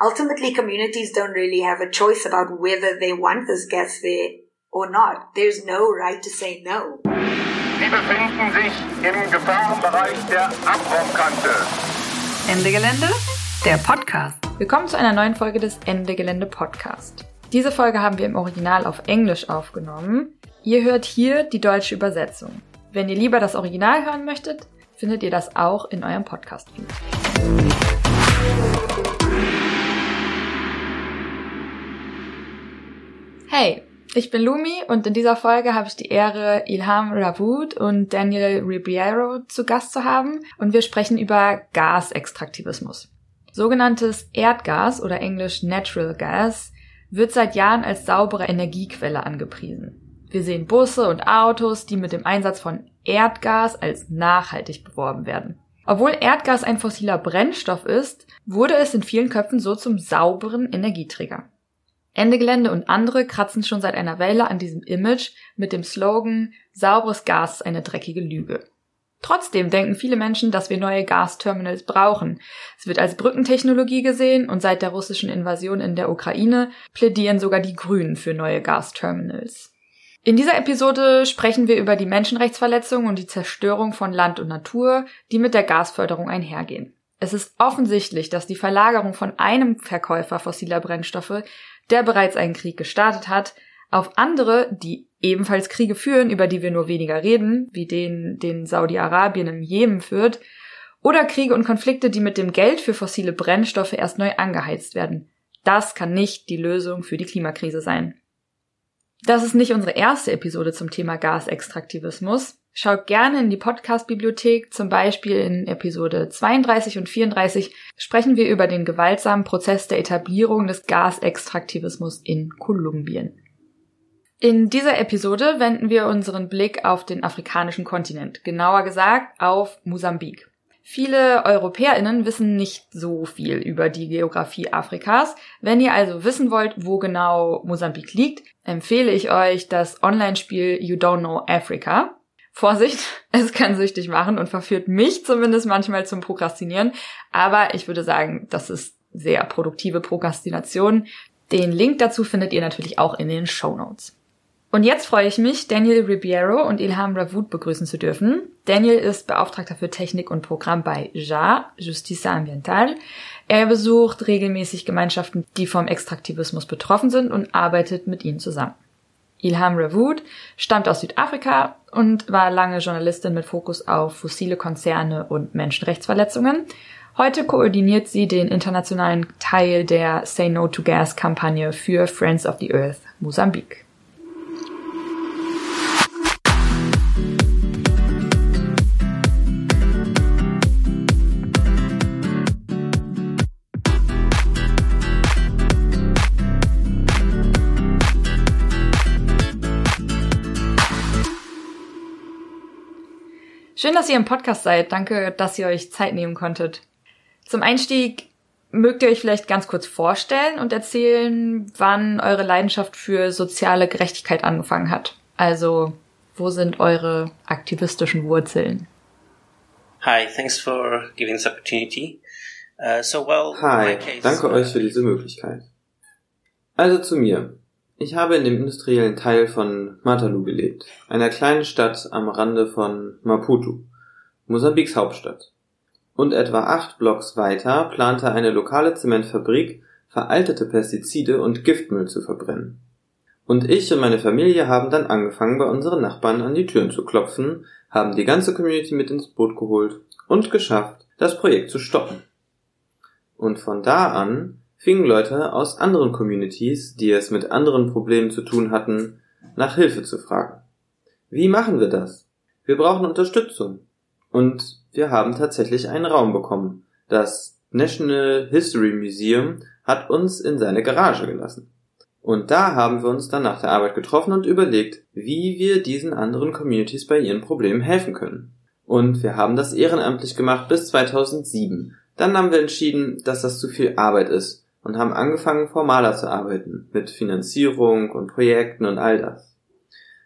ultimately communities don't really have a choice about whether they want this gas there or not. There's no right to say no. Sie befinden sich im Gefahrenbereich der Abraumkante. Ende Gelände, der Podcast. Willkommen zu einer neuen Folge des Ende Gelände Podcast. Diese Folge haben wir im Original auf Englisch aufgenommen. Ihr hört hier die deutsche Übersetzung. Wenn ihr lieber das Original hören möchtet, findet ihr das auch in eurem Podcast-Feed. Hey, ich bin Lumi und in dieser Folge habe ich die Ehre, Ilham Ravoud und Daniel Ribeiro zu Gast zu haben und wir sprechen über Gasextraktivismus. Sogenanntes Erdgas oder englisch Natural Gas wird seit Jahren als saubere Energiequelle angepriesen. Wir sehen Busse und Autos, die mit dem Einsatz von Erdgas als nachhaltig beworben werden. Obwohl Erdgas ein fossiler Brennstoff ist, wurde es in vielen Köpfen so zum sauberen Energieträger. Ende Gelände und andere kratzen schon seit einer Weile an diesem Image mit dem Slogan Sauberes Gas ist eine dreckige Lüge. Trotzdem denken viele Menschen, dass wir neue Gasterminals brauchen. Es wird als Brückentechnologie gesehen und seit der russischen Invasion in der Ukraine plädieren sogar die Grünen für neue Gasterminals. In dieser Episode sprechen wir über die Menschenrechtsverletzungen und die Zerstörung von Land und Natur, die mit der Gasförderung einhergehen. Es ist offensichtlich, dass die Verlagerung von einem Verkäufer fossiler Brennstoffe der bereits einen Krieg gestartet hat, auf andere, die ebenfalls Kriege führen, über die wir nur weniger reden, wie den, den Saudi-Arabien im Jemen führt, oder Kriege und Konflikte, die mit dem Geld für fossile Brennstoffe erst neu angeheizt werden. Das kann nicht die Lösung für die Klimakrise sein. Das ist nicht unsere erste Episode zum Thema Gasextraktivismus. Schaut gerne in die Podcast-Bibliothek, zum Beispiel in Episode 32 und 34 sprechen wir über den gewaltsamen Prozess der Etablierung des Gasextraktivismus in Kolumbien. In dieser Episode wenden wir unseren Blick auf den afrikanischen Kontinent, genauer gesagt auf Mosambik. Viele EuropäerInnen wissen nicht so viel über die Geografie Afrikas. Wenn ihr also wissen wollt, wo genau Mosambik liegt, empfehle ich euch das Online-Spiel You Don't Know Africa. Vorsicht, es kann süchtig machen und verführt mich zumindest manchmal zum Prokrastinieren. Aber ich würde sagen, das ist sehr produktive Prokrastination. Den Link dazu findet ihr natürlich auch in den Show Notes. Und jetzt freue ich mich, Daniel Ribeiro und Ilham Ravoud begrüßen zu dürfen. Daniel ist Beauftragter für Technik und Programm bei JA, Justicia Ambiental. Er besucht regelmäßig Gemeinschaften, die vom Extraktivismus betroffen sind und arbeitet mit ihnen zusammen. Ilham Ravoud stammt aus Südafrika und war lange Journalistin mit Fokus auf fossile Konzerne und Menschenrechtsverletzungen. Heute koordiniert sie den internationalen Teil der Say No to Gas Kampagne für Friends of the Earth Mosambik. Schön, dass ihr im Podcast seid. Danke, dass ihr euch Zeit nehmen konntet. Zum Einstieg mögt ihr euch vielleicht ganz kurz vorstellen und erzählen, wann eure Leidenschaft für soziale Gerechtigkeit angefangen hat. Also, wo sind eure aktivistischen Wurzeln? Hi, thanks for giving this opportunity. Uh, so well, Hi, danke euch für diese Möglichkeit. Also zu mir. Ich habe in dem industriellen Teil von Matalu gelebt, einer kleinen Stadt am Rande von Maputo, Mosambiks Hauptstadt. Und etwa acht Blocks weiter plante eine lokale Zementfabrik, veraltete Pestizide und Giftmüll zu verbrennen. Und ich und meine Familie haben dann angefangen, bei unseren Nachbarn an die Türen zu klopfen, haben die ganze Community mit ins Boot geholt und geschafft, das Projekt zu stoppen. Und von da an fingen Leute aus anderen Communities, die es mit anderen Problemen zu tun hatten, nach Hilfe zu fragen. Wie machen wir das? Wir brauchen Unterstützung. Und wir haben tatsächlich einen Raum bekommen. Das National History Museum hat uns in seine Garage gelassen. Und da haben wir uns dann nach der Arbeit getroffen und überlegt, wie wir diesen anderen Communities bei ihren Problemen helfen können. Und wir haben das ehrenamtlich gemacht bis 2007. Dann haben wir entschieden, dass das zu viel Arbeit ist und haben angefangen, formaler zu arbeiten, mit Finanzierung und Projekten und all das.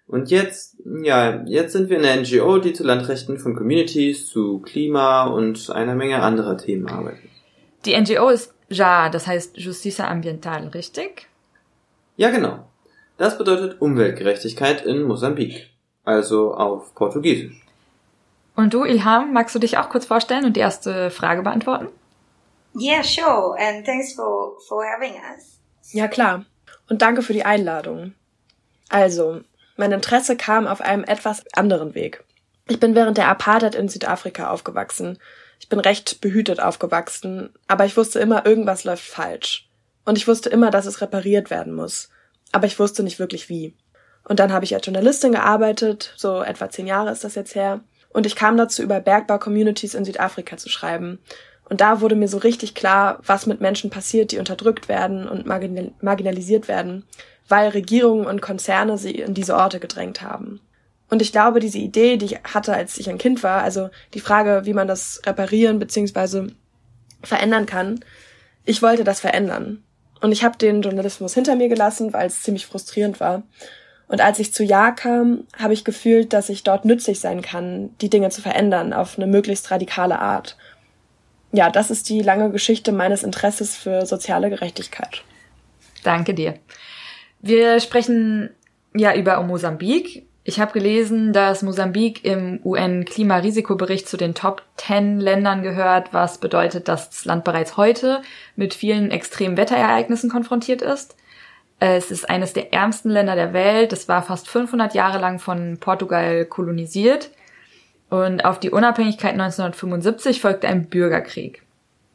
Und jetzt, ja, jetzt sind wir eine NGO, die zu Landrechten von Communities, zu Klima und einer Menge anderer Themen arbeitet. Die NGO ist JA, das heißt Justicia Ambiental, richtig? Ja, genau. Das bedeutet Umweltgerechtigkeit in Mosambik. Also auf Portugiesisch. Und du, Ilham, magst du dich auch kurz vorstellen und die erste Frage beantworten? Yeah, sure. And thanks for, for having us. Ja, klar. Und danke für die Einladung. Also, mein Interesse kam auf einem etwas anderen Weg. Ich bin während der Apartheid in Südafrika aufgewachsen. Ich bin recht behütet aufgewachsen, aber ich wusste immer, irgendwas läuft falsch. Und ich wusste immer, dass es repariert werden muss. Aber ich wusste nicht wirklich wie. Und dann habe ich als Journalistin gearbeitet, so etwa zehn Jahre ist das jetzt her. Und ich kam dazu, über Bergbau-Communities in Südafrika zu schreiben. Und da wurde mir so richtig klar, was mit Menschen passiert, die unterdrückt werden und marginalisiert werden, weil Regierungen und Konzerne sie in diese Orte gedrängt haben. Und ich glaube, diese Idee, die ich hatte, als ich ein Kind war, also die Frage, wie man das reparieren bzw. verändern kann, ich wollte das verändern. Und ich habe den Journalismus hinter mir gelassen, weil es ziemlich frustrierend war. Und als ich zu Ja kam, habe ich gefühlt, dass ich dort nützlich sein kann, die Dinge zu verändern auf eine möglichst radikale Art. Ja, das ist die lange Geschichte meines Interesses für soziale Gerechtigkeit. Danke dir. Wir sprechen ja über Mosambik. Ich habe gelesen, dass Mosambik im UN-Klimarisikobericht zu den Top 10 Ländern gehört, was bedeutet, dass das Land bereits heute mit vielen extremen Wetterereignissen konfrontiert ist. Es ist eines der ärmsten Länder der Welt. Es war fast 500 Jahre lang von Portugal kolonisiert. Und auf die Unabhängigkeit 1975 folgte ein Bürgerkrieg.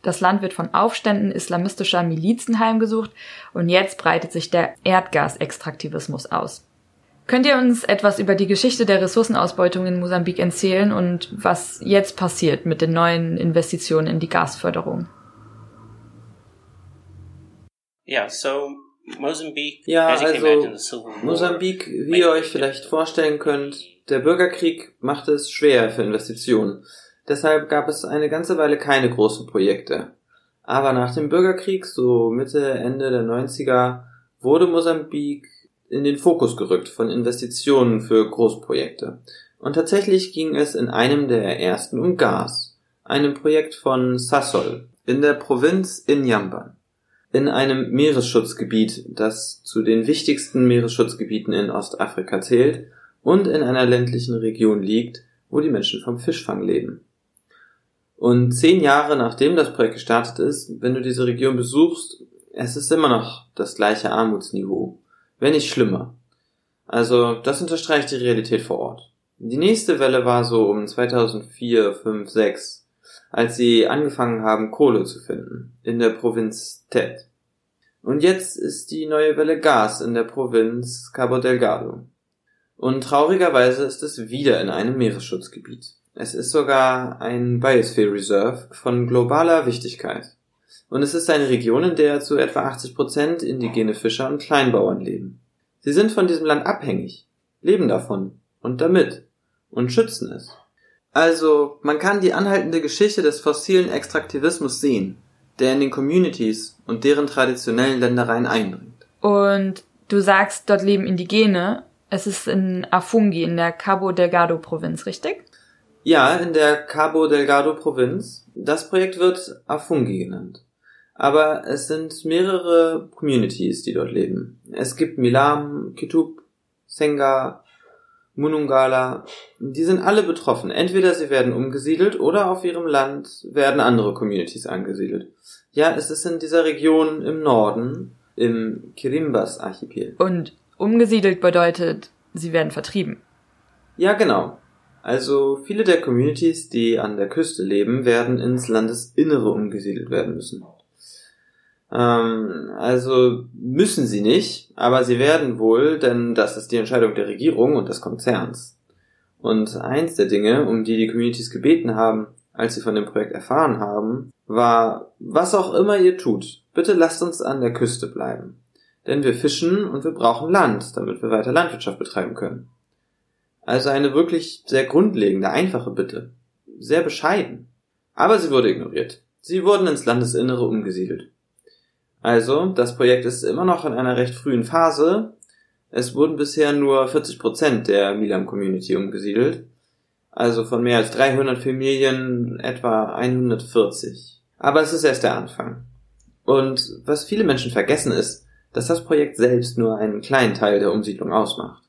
Das Land wird von Aufständen islamistischer Milizen heimgesucht und jetzt breitet sich der Erdgasextraktivismus aus. Könnt ihr uns etwas über die Geschichte der Ressourcenausbeutung in Mosambik erzählen und was jetzt passiert mit den neuen Investitionen in die Gasförderung? Yeah, so Mosambik, ja, also Mosambik, wie ihr euch vielleicht vorstellen könnt, der Bürgerkrieg machte es schwer für Investitionen. Deshalb gab es eine ganze Weile keine großen Projekte. Aber nach dem Bürgerkrieg, so Mitte, Ende der 90er, wurde Mosambik in den Fokus gerückt von Investitionen für Großprojekte. Und tatsächlich ging es in einem der ersten um Gas, einem Projekt von Sassol in der Provinz Injamban, in einem Meeresschutzgebiet, das zu den wichtigsten Meeresschutzgebieten in Ostafrika zählt und in einer ländlichen Region liegt, wo die Menschen vom Fischfang leben. Und zehn Jahre nachdem das Projekt gestartet ist, wenn du diese Region besuchst, es ist immer noch das gleiche Armutsniveau, wenn nicht schlimmer. Also das unterstreicht die Realität vor Ort. Die nächste Welle war so um 2004, 5, 6, als sie angefangen haben, Kohle zu finden, in der Provinz Tet. Und jetzt ist die neue Welle Gas in der Provinz Cabo Delgado. Und traurigerweise ist es wieder in einem Meeresschutzgebiet. Es ist sogar ein Biosphere Reserve von globaler Wichtigkeit. Und es ist eine Region, in der zu etwa 80 Prozent indigene Fischer und Kleinbauern leben. Sie sind von diesem Land abhängig, leben davon und damit und schützen es. Also, man kann die anhaltende Geschichte des fossilen Extraktivismus sehen, der in den Communities und deren traditionellen Ländereien eindringt. Und du sagst, dort leben Indigene. Es ist in Afungi in der Cabo Delgado Provinz, richtig? Ja, in der Cabo Delgado Provinz. Das Projekt wird Afungi genannt. Aber es sind mehrere Communities, die dort leben. Es gibt Milam, Kitub, Senga, Munungala. Die sind alle betroffen. Entweder sie werden umgesiedelt oder auf ihrem Land werden andere Communities angesiedelt. Ja, es ist in dieser Region im Norden, im Kirimbas-Archipel. Und umgesiedelt bedeutet, sie werden vertrieben. Ja, genau. Also viele der Communities, die an der Küste leben, werden ins Landesinnere umgesiedelt werden müssen. Ähm, also müssen sie nicht, aber sie werden wohl, denn das ist die Entscheidung der Regierung und des Konzerns. Und eins der Dinge, um die die Communities gebeten haben, als sie von dem Projekt erfahren haben, war, was auch immer ihr tut, bitte lasst uns an der Küste bleiben. Denn wir fischen und wir brauchen Land, damit wir weiter Landwirtschaft betreiben können. Also eine wirklich sehr grundlegende, einfache Bitte. Sehr bescheiden. Aber sie wurde ignoriert. Sie wurden ins Landesinnere umgesiedelt. Also, das Projekt ist immer noch in einer recht frühen Phase. Es wurden bisher nur 40 Prozent der Milam Community umgesiedelt. Also von mehr als 300 Familien etwa 140. Aber es ist erst der Anfang. Und was viele Menschen vergessen ist, dass das Projekt selbst nur einen kleinen Teil der Umsiedlung ausmacht.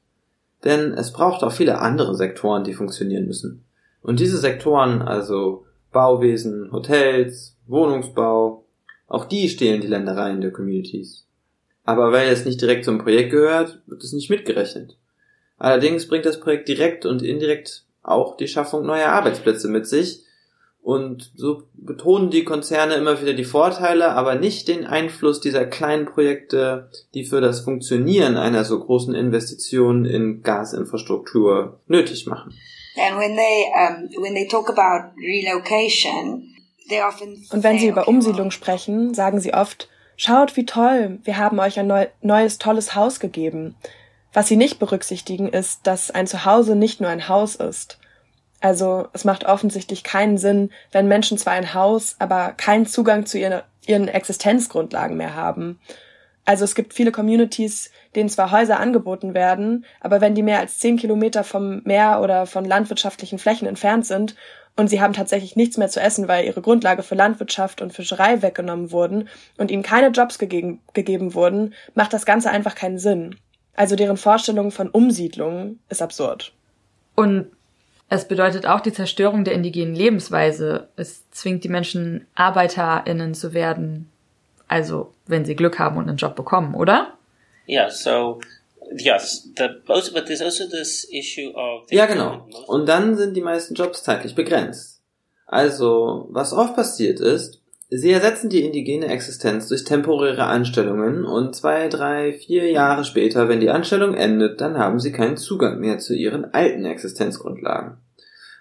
Denn es braucht auch viele andere Sektoren, die funktionieren müssen. Und diese Sektoren, also Bauwesen, Hotels, Wohnungsbau, auch die stehlen die Ländereien der Communities. Aber weil es nicht direkt zum Projekt gehört, wird es nicht mitgerechnet. Allerdings bringt das Projekt direkt und indirekt auch die Schaffung neuer Arbeitsplätze mit sich, und so betonen die Konzerne immer wieder die Vorteile, aber nicht den Einfluss dieser kleinen Projekte, die für das Funktionieren einer so großen Investition in Gasinfrastruktur nötig machen. And when they um, when they talk about relocation, they often Und wenn sie über Umsiedlung sprechen, sagen sie oft, schaut wie toll, wir haben euch ein neu, neues tolles Haus gegeben. Was sie nicht berücksichtigen ist, dass ein Zuhause nicht nur ein Haus ist. Also es macht offensichtlich keinen Sinn, wenn Menschen zwar ein Haus, aber keinen Zugang zu ihren, ihren Existenzgrundlagen mehr haben. Also es gibt viele Communities, denen zwar Häuser angeboten werden, aber wenn die mehr als zehn Kilometer vom Meer oder von landwirtschaftlichen Flächen entfernt sind und sie haben tatsächlich nichts mehr zu essen, weil ihre Grundlage für Landwirtschaft und Fischerei weggenommen wurden und ihnen keine Jobs gegeben, gegeben wurden, macht das Ganze einfach keinen Sinn. Also deren Vorstellung von Umsiedlung ist absurd. Und es bedeutet auch die Zerstörung der indigenen Lebensweise. Es zwingt die Menschen, ArbeiterInnen zu werden. Also, wenn sie Glück haben und einen Job bekommen, oder? Yeah, so yes, the also, but there's also this issue of Ja, genau. Und dann sind die meisten Jobs zeitlich begrenzt. Also, was oft passiert ist, sie ersetzen die indigene Existenz durch temporäre Anstellungen und zwei, drei, vier Jahre später, wenn die Anstellung endet, dann haben sie keinen Zugang mehr zu ihren alten Existenzgrundlagen.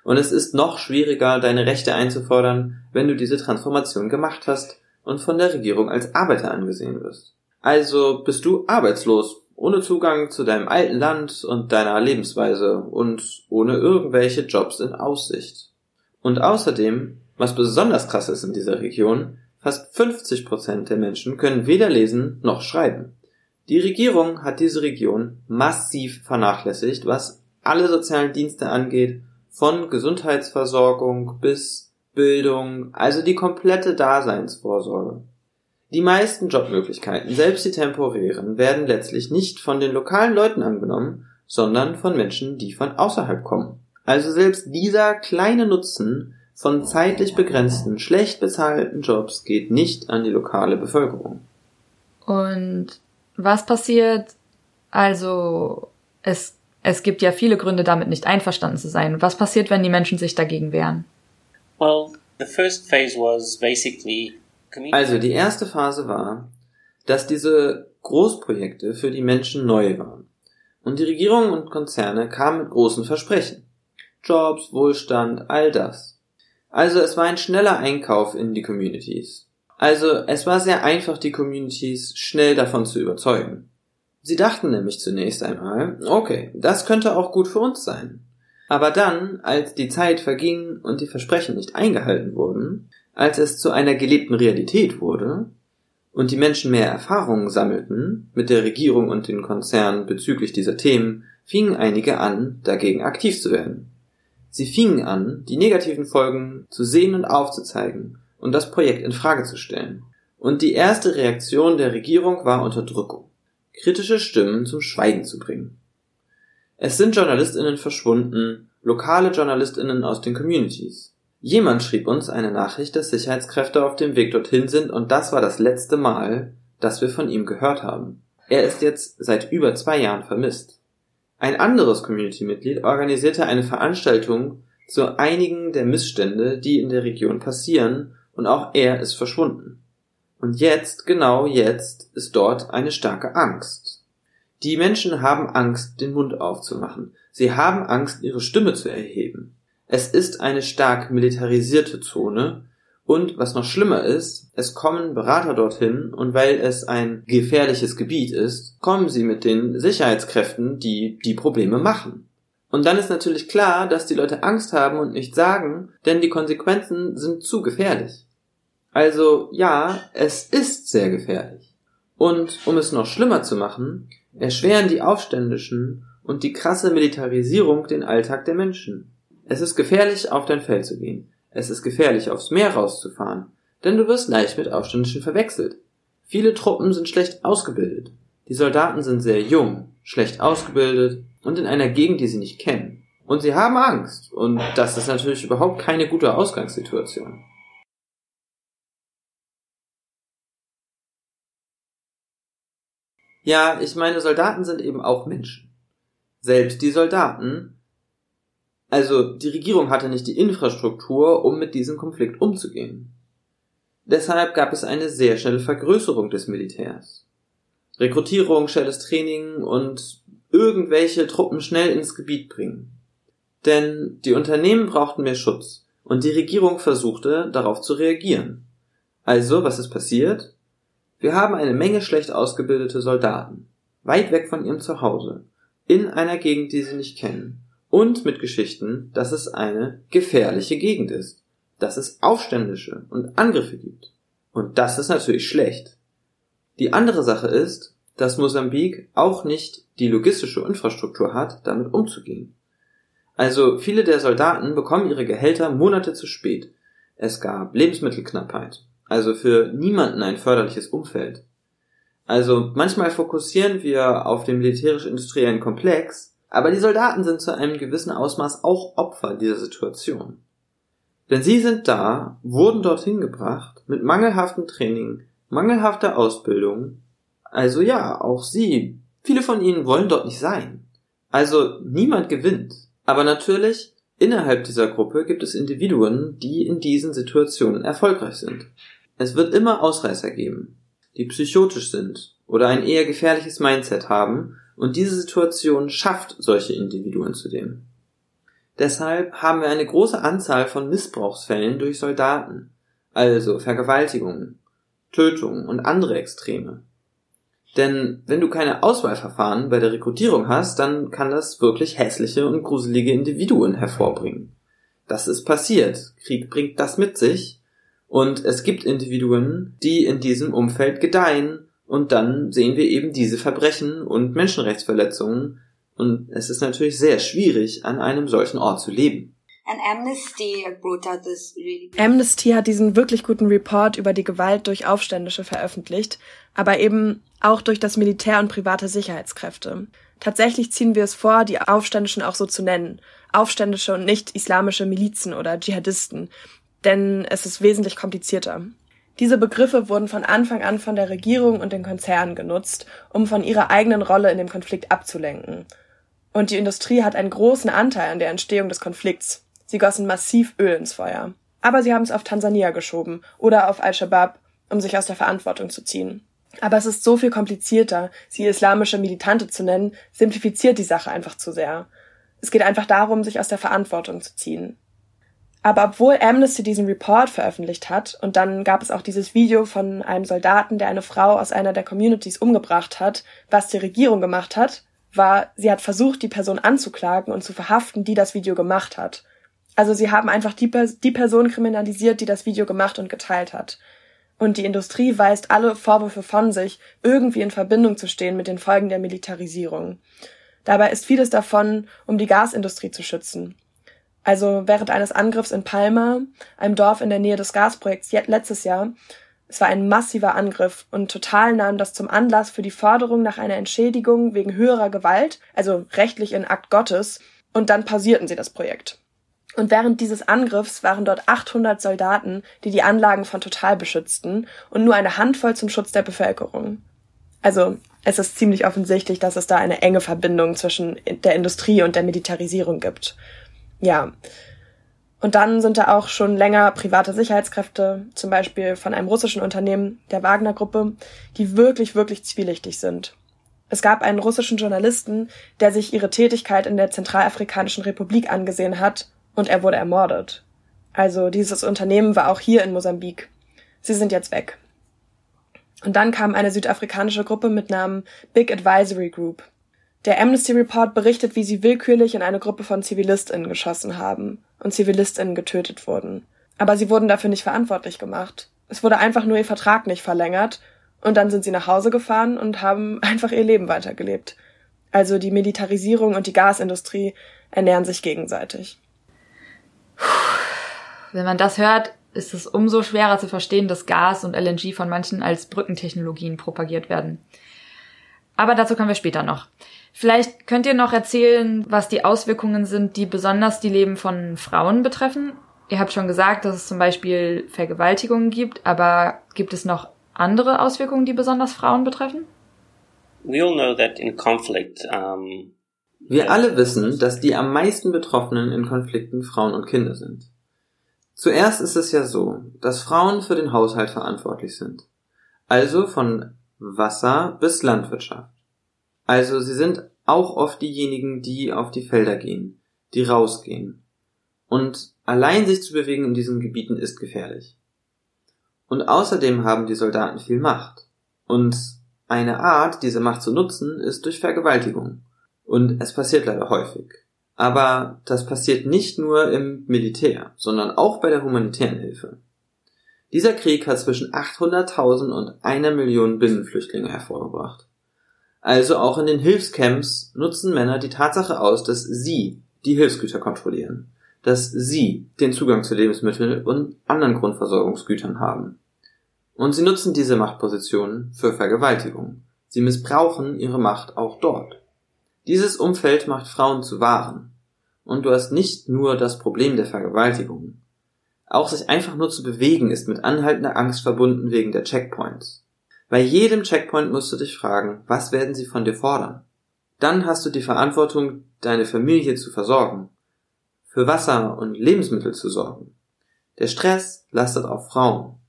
Und es ist noch schwieriger, deine Rechte einzufordern, wenn du diese Transformation gemacht hast und von der Regierung als Arbeiter angesehen wirst. Also bist du arbeitslos, ohne Zugang zu deinem alten Land und deiner Lebensweise und ohne irgendwelche Jobs in Aussicht. Und außerdem, was besonders krass ist in dieser Region, fast 50 Prozent der Menschen können weder lesen noch schreiben. Die Regierung hat diese Region massiv vernachlässigt, was alle sozialen Dienste angeht, von Gesundheitsversorgung bis Bildung, also die komplette Daseinsvorsorge. Die meisten Jobmöglichkeiten, selbst die temporären, werden letztlich nicht von den lokalen Leuten angenommen, sondern von Menschen, die von außerhalb kommen. Also selbst dieser kleine Nutzen von zeitlich begrenzten, schlecht bezahlten Jobs geht nicht an die lokale Bevölkerung. Und was passiert? Also, es, es gibt ja viele Gründe, damit nicht einverstanden zu sein. Was passiert, wenn die Menschen sich dagegen wehren? Well, the first phase was basically Also die erste Phase war, dass diese Großprojekte für die Menschen neu waren. Und die Regierungen und Konzerne kamen mit großen Versprechen. Jobs, Wohlstand, all das. Also es war ein schneller Einkauf in die Communities. Also es war sehr einfach, die Communities schnell davon zu überzeugen. Sie dachten nämlich zunächst einmal, okay, das könnte auch gut für uns sein. Aber dann, als die Zeit verging und die Versprechen nicht eingehalten wurden, als es zu einer gelebten Realität wurde und die Menschen mehr Erfahrungen sammelten mit der Regierung und den Konzernen bezüglich dieser Themen, fingen einige an, dagegen aktiv zu werden. Sie fingen an, die negativen Folgen zu sehen und aufzuzeigen und das Projekt in Frage zu stellen. Und die erste Reaktion der Regierung war Unterdrückung, kritische Stimmen zum Schweigen zu bringen. Es sind JournalistInnen verschwunden, lokale JournalistInnen aus den Communities. Jemand schrieb uns eine Nachricht, dass Sicherheitskräfte auf dem Weg dorthin sind und das war das letzte Mal, dass wir von ihm gehört haben. Er ist jetzt seit über zwei Jahren vermisst. Ein anderes Community-Mitglied organisierte eine Veranstaltung zu einigen der Missstände, die in der Region passieren, und auch er ist verschwunden. Und jetzt, genau jetzt, ist dort eine starke Angst. Die Menschen haben Angst, den Mund aufzumachen. Sie haben Angst, ihre Stimme zu erheben. Es ist eine stark militarisierte Zone und was noch schlimmer ist, es kommen Berater dorthin und weil es ein gefährliches Gebiet ist, kommen sie mit den Sicherheitskräften, die die Probleme machen. Und dann ist natürlich klar, dass die Leute Angst haben und nicht sagen, denn die Konsequenzen sind zu gefährlich. Also ja, es ist sehr gefährlich. Und um es noch schlimmer zu machen, erschweren die Aufständischen und die krasse Militarisierung den Alltag der Menschen. Es ist gefährlich, auf dein Feld zu gehen. Es ist gefährlich, aufs Meer rauszufahren, denn du wirst leicht mit Aufständischen verwechselt. Viele Truppen sind schlecht ausgebildet. Die Soldaten sind sehr jung, schlecht ausgebildet und in einer Gegend, die sie nicht kennen. Und sie haben Angst. Und das ist natürlich überhaupt keine gute Ausgangssituation. Ja, ich meine, Soldaten sind eben auch Menschen. Selbst die Soldaten, also die Regierung hatte nicht die Infrastruktur, um mit diesem Konflikt umzugehen. Deshalb gab es eine sehr schnelle Vergrößerung des Militärs. Rekrutierung, schnelles Training und irgendwelche Truppen schnell ins Gebiet bringen. Denn die Unternehmen brauchten mehr Schutz und die Regierung versuchte darauf zu reagieren. Also, was ist passiert? Wir haben eine Menge schlecht ausgebildete Soldaten, weit weg von ihrem Zuhause, in einer Gegend, die sie nicht kennen, und mit Geschichten, dass es eine gefährliche Gegend ist, dass es Aufständische und Angriffe gibt. Und das ist natürlich schlecht. Die andere Sache ist, dass Mosambik auch nicht die logistische Infrastruktur hat, damit umzugehen. Also viele der Soldaten bekommen ihre Gehälter Monate zu spät. Es gab Lebensmittelknappheit. Also für niemanden ein förderliches Umfeld. Also manchmal fokussieren wir auf den militärisch-industriellen Komplex, aber die Soldaten sind zu einem gewissen Ausmaß auch Opfer dieser Situation. Denn sie sind da, wurden dorthin gebracht, mit mangelhaftem Training, mangelhafter Ausbildung. Also ja, auch sie, viele von ihnen wollen dort nicht sein. Also niemand gewinnt. Aber natürlich, innerhalb dieser Gruppe gibt es Individuen, die in diesen Situationen erfolgreich sind. Es wird immer Ausreißer geben, die psychotisch sind oder ein eher gefährliches Mindset haben und diese Situation schafft solche Individuen zudem. Deshalb haben wir eine große Anzahl von Missbrauchsfällen durch Soldaten, also Vergewaltigungen, Tötungen und andere Extreme. Denn wenn du keine Auswahlverfahren bei der Rekrutierung hast, dann kann das wirklich hässliche und gruselige Individuen hervorbringen. Das ist passiert. Krieg bringt das mit sich und es gibt Individuen, die in diesem Umfeld gedeihen und dann sehen wir eben diese Verbrechen und Menschenrechtsverletzungen und es ist natürlich sehr schwierig, an einem solchen Ort zu leben. Amnesty hat diesen wirklich guten Report über die Gewalt durch Aufständische veröffentlicht, aber eben auch durch das Militär und private Sicherheitskräfte. Tatsächlich ziehen wir es vor, die Aufständischen auch so zu nennen. Aufständische und nicht islamische Milizen oder Dschihadisten, denn es ist wesentlich komplizierter. Diese Begriffe wurden von Anfang an von der Regierung und den Konzernen genutzt, um von ihrer eigenen Rolle in dem Konflikt abzulenken. Und die Industrie hat einen großen Anteil an der Entstehung des Konflikts. Sie gossen massiv Öl ins Feuer. Aber sie haben es auf Tansania geschoben oder auf Al-Shabaab, um sich aus der Verantwortung zu ziehen. Aber es ist so viel komplizierter, sie islamische Militante zu nennen, simplifiziert die Sache einfach zu sehr. Es geht einfach darum, sich aus der Verantwortung zu ziehen. Aber obwohl Amnesty diesen Report veröffentlicht hat und dann gab es auch dieses Video von einem Soldaten, der eine Frau aus einer der Communities umgebracht hat, was die Regierung gemacht hat, war, sie hat versucht, die Person anzuklagen und zu verhaften, die das Video gemacht hat. Also sie haben einfach die, die Person kriminalisiert, die das Video gemacht und geteilt hat. Und die Industrie weist alle Vorwürfe von sich, irgendwie in Verbindung zu stehen mit den Folgen der Militarisierung. Dabei ist vieles davon, um die Gasindustrie zu schützen. Also während eines Angriffs in Palma, einem Dorf in der Nähe des Gasprojekts letztes Jahr, es war ein massiver Angriff und total nahm das zum Anlass für die Forderung nach einer Entschädigung wegen höherer Gewalt, also rechtlich in Akt Gottes, und dann pausierten sie das Projekt. Und während dieses Angriffs waren dort 800 Soldaten, die die Anlagen von Total beschützten und nur eine Handvoll zum Schutz der Bevölkerung. Also es ist ziemlich offensichtlich, dass es da eine enge Verbindung zwischen der Industrie und der Militarisierung gibt ja. Und dann sind da auch schon länger private Sicherheitskräfte, zum Beispiel von einem russischen Unternehmen, der Wagner-Gruppe, die wirklich, wirklich zwielichtig sind. Es gab einen russischen Journalisten, der sich ihre Tätigkeit in der Zentralafrikanischen Republik angesehen hat und er wurde ermordet. Also dieses Unternehmen war auch hier in Mosambik. Sie sind jetzt weg. Und dann kam eine südafrikanische Gruppe mit Namen Big Advisory Group. Der Amnesty Report berichtet, wie sie willkürlich in eine Gruppe von ZivilistInnen geschossen haben und ZivilistInnen getötet wurden. Aber sie wurden dafür nicht verantwortlich gemacht. Es wurde einfach nur ihr Vertrag nicht verlängert und dann sind sie nach Hause gefahren und haben einfach ihr Leben weitergelebt. Also die Militarisierung und die Gasindustrie ernähren sich gegenseitig. Wenn man das hört, ist es umso schwerer zu verstehen, dass Gas und LNG von manchen als Brückentechnologien propagiert werden. Aber dazu kommen wir später noch. Vielleicht könnt ihr noch erzählen, was die Auswirkungen sind, die besonders die Leben von Frauen betreffen. Ihr habt schon gesagt, dass es zum Beispiel Vergewaltigungen gibt, aber gibt es noch andere Auswirkungen, die besonders Frauen betreffen? We all know that in conflict, um, Wir alle wissen, dass die am meisten Betroffenen in Konflikten Frauen und Kinder sind. Zuerst ist es ja so, dass Frauen für den Haushalt verantwortlich sind. Also von Wasser bis Landwirtschaft. Also sie sind auch oft diejenigen, die auf die Felder gehen, die rausgehen. Und allein sich zu bewegen in diesen Gebieten ist gefährlich. Und außerdem haben die Soldaten viel Macht. Und eine Art, diese Macht zu nutzen, ist durch Vergewaltigung. Und es passiert leider häufig. Aber das passiert nicht nur im Militär, sondern auch bei der humanitären Hilfe. Dieser Krieg hat zwischen 800.000 und einer Million Binnenflüchtlinge hervorgebracht. Also auch in den Hilfscamps nutzen Männer die Tatsache aus, dass sie die Hilfsgüter kontrollieren, dass sie den Zugang zu Lebensmitteln und anderen Grundversorgungsgütern haben. Und sie nutzen diese Machtpositionen für Vergewaltigung. Sie missbrauchen ihre Macht auch dort. Dieses Umfeld macht Frauen zu Waren. Und du hast nicht nur das Problem der Vergewaltigung. Auch sich einfach nur zu bewegen ist mit anhaltender Angst verbunden wegen der Checkpoints. Bei jedem Checkpoint musst du dich fragen, was werden sie von dir fordern? Dann hast du die Verantwortung, deine Familie zu versorgen, für Wasser und Lebensmittel zu sorgen. Der Stress lastet auf Frauen.